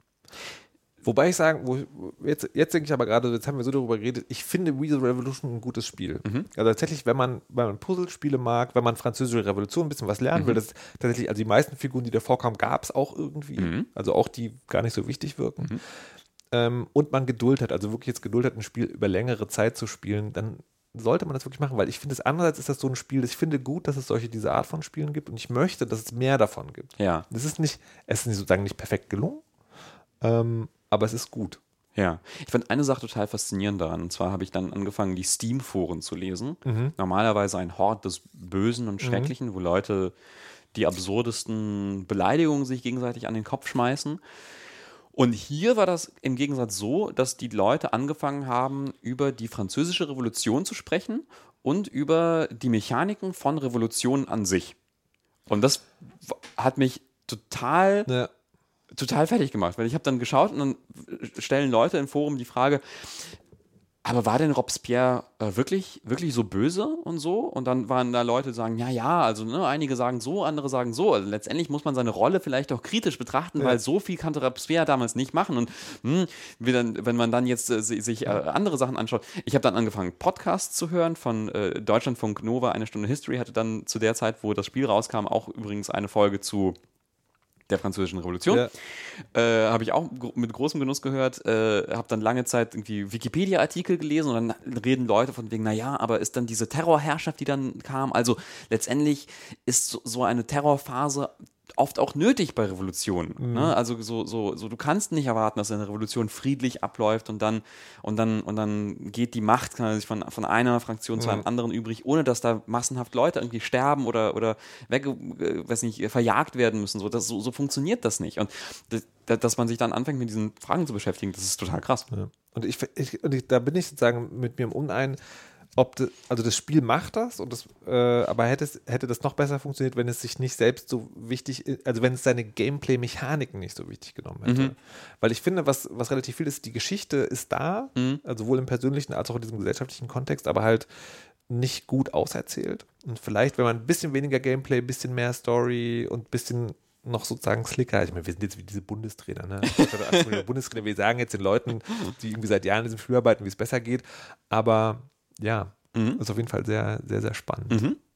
Wobei ich sagen, wo, jetzt, jetzt denke ich aber gerade, jetzt haben wir so darüber geredet, ich finde Weasel Revolution ein gutes Spiel. Also tatsächlich, wenn man, wenn man Puzzlespiele mag, wenn man französische Revolution ein bisschen was lernen will, das tatsächlich, also die meisten Figuren, die da vorkamen, gab es auch irgendwie. Also auch die gar nicht so wichtig wirken. Ähm, und man Geduld hat, also wirklich jetzt Geduld hat, ein Spiel über längere Zeit zu spielen, dann sollte man das wirklich machen, weil ich finde es andererseits ist das so ein Spiel, ich finde gut, dass es solche diese Art von Spielen gibt und ich möchte, dass es mehr davon gibt. Ja. Das ist nicht, es ist nicht sozusagen nicht perfekt gelungen, ähm, aber es ist gut. Ja, ich fand eine Sache total faszinierend daran. Und zwar habe ich dann angefangen, die Steam-Foren zu lesen. Normalerweise ein Hort des Bösen und Schrecklichen, wo Leute die absurdesten Beleidigungen sich gegenseitig an den Kopf schmeißen. Und hier war das im Gegensatz so, dass die Leute angefangen haben, über die französische Revolution zu sprechen und über die Mechaniken von Revolutionen an sich. Und das hat mich total Ja. Total fertig gemacht, weil ich habe dann geschaut und dann stellen Leute im Forum die Frage, aber war denn Robespierre äh, wirklich, wirklich so böse und so? Und dann waren da Leute, die sagen, ja, ja, also ne, einige sagen so, andere sagen so. Also letztendlich muss man seine Rolle vielleicht auch kritisch betrachten, weil so viel konnte Robespierre damals nicht machen. Und hm, wie dann, wenn man dann jetzt äh, si- sich äh, andere Sachen anschaut, ich habe dann angefangen, Podcasts zu hören von äh, Deutschlandfunk Nova, eine Stunde History, hatte dann zu der Zeit, wo das Spiel rauskam, auch übrigens eine Folge zu der französischen Revolution. Ja. Äh, habe ich auch mit großem Genuss gehört. Äh, habe dann lange Zeit irgendwie Wikipedia-Artikel gelesen und dann reden Leute von wegen, naja, aber ist dann diese Terrorherrschaft, die dann kam, also letztendlich ist so, so eine Terrorphase oft auch nötig bei Revolutionen. Ne? Also so, so, so, du kannst nicht erwarten, dass eine Revolution friedlich abläuft und dann, und dann, und dann geht die Macht kann sich von, von einer Fraktion zu einem anderen übrig, ohne dass da massenhaft Leute irgendwie sterben oder, oder weg, äh, weiß nicht, verjagt werden müssen. So, das, so, so funktioniert das nicht. Und das, dass man sich dann anfängt, mit diesen Fragen zu beschäftigen, das ist total krass. Ja. Und, ich, ich, und ich, da bin ich sozusagen mit mir im Unein, ob das, also das Spiel macht das, und das, äh, aber hätte, es, hätte das noch besser funktioniert, wenn es sich nicht selbst so wichtig, also wenn es seine Gameplay-Mechaniken nicht so wichtig genommen hätte. Weil ich finde, was, was relativ viel ist, die Geschichte ist da, also sowohl im persönlichen als auch in diesem gesellschaftlichen Kontext, aber halt nicht gut auserzählt. Und vielleicht, wenn man ein bisschen weniger Gameplay, ein bisschen mehr Story und ein bisschen noch sozusagen slicker. Ich meine, wir sind jetzt wie diese Bundestrainer, ne? Bundestrainer, wir sagen jetzt den Leuten, die irgendwie seit Jahren in diesem Spiel arbeiten, wie es besser geht. Aber ja, ist auf jeden Fall sehr, sehr, sehr spannend.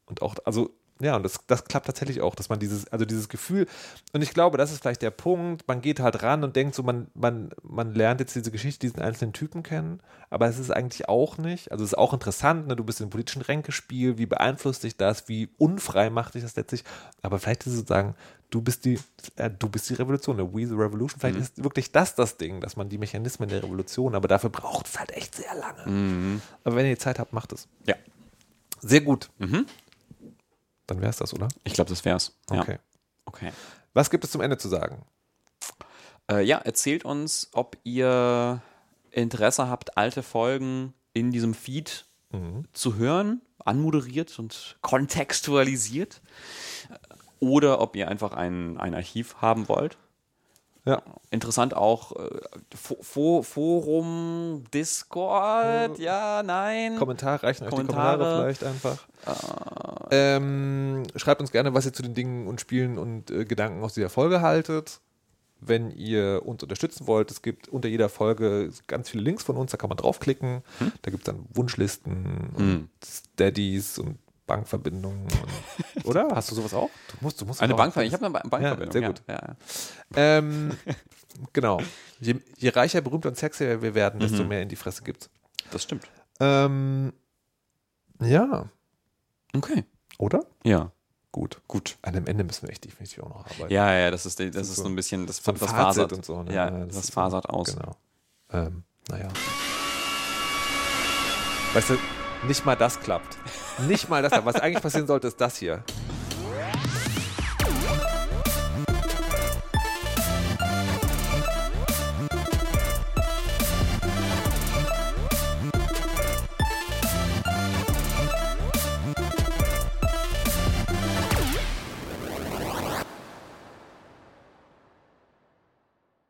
Und auch, also, ja, und das, das klappt tatsächlich auch, dass man dieses, also dieses Gefühl, und ich glaube, das ist vielleicht der Punkt, man geht halt ran und denkt so, man, man, man lernt jetzt diese Geschichte, diesen einzelnen Typen kennen, aber es ist eigentlich auch nicht, also es ist auch interessant, ne? du bist einem politischen Ränkespiel, wie beeinflusst dich das, wie unfrei macht dich das letztlich, aber vielleicht ist es sozusagen, du bist die, äh, du bist die Revolution, ne? We the Revolution, vielleicht ist wirklich das das Ding, dass man die Mechanismen der Revolution, aber dafür braucht es halt echt sehr lange. Aber wenn ihr Zeit habt, macht es. Ja. Sehr gut. Dann wäre es das, oder? Ich glaube, das wär's. Ja. Okay. Okay. Was gibt es zum Ende zu sagen? Äh, ja, erzählt uns, ob ihr Interesse habt, alte Folgen in diesem Feed zu hören, anmoderiert und kontextualisiert. Oder ob ihr einfach ein, ein Archiv haben wollt. Ja. Interessant auch äh, Fo Fo Forum, Discord, ja, nein. Kommentar, reichen euch die Kommentare. Kommentare vielleicht einfach. Ähm, schreibt uns gerne, was ihr zu den Dingen und Spielen und äh, Gedanken aus dieser Folge haltet. Wenn ihr uns unterstützen wollt, es gibt unter jeder Folge ganz viele Links von uns, da kann man draufklicken. Da gibt es dann Wunschlisten und Steadies und Bankverbindungen. Und, oder? Hast du sowas auch? Du musst, du musst Eine Bankverbindung, ich habe eine Ba- Bankverbindung. sehr gut. Ja, ja. Ähm, genau. Je, je reicher, berühmter und sexier wir werden, Mhm. desto mehr in die Fresse gibt's. Das stimmt. Ähm, ja, Okay. oder? Ja, Gut. gut. An dem Ende müssen wir echt definitiv auch noch arbeiten. Ja, ja, das ist, das Das ist so ein bisschen, das, so das fasert. und so. Ne? Ja, das das fasert so, aus. Genau. Ähm, naja. Weißt du, nicht mal das klappt. Nicht mal das klappt. Was eigentlich passieren sollte, ist das hier.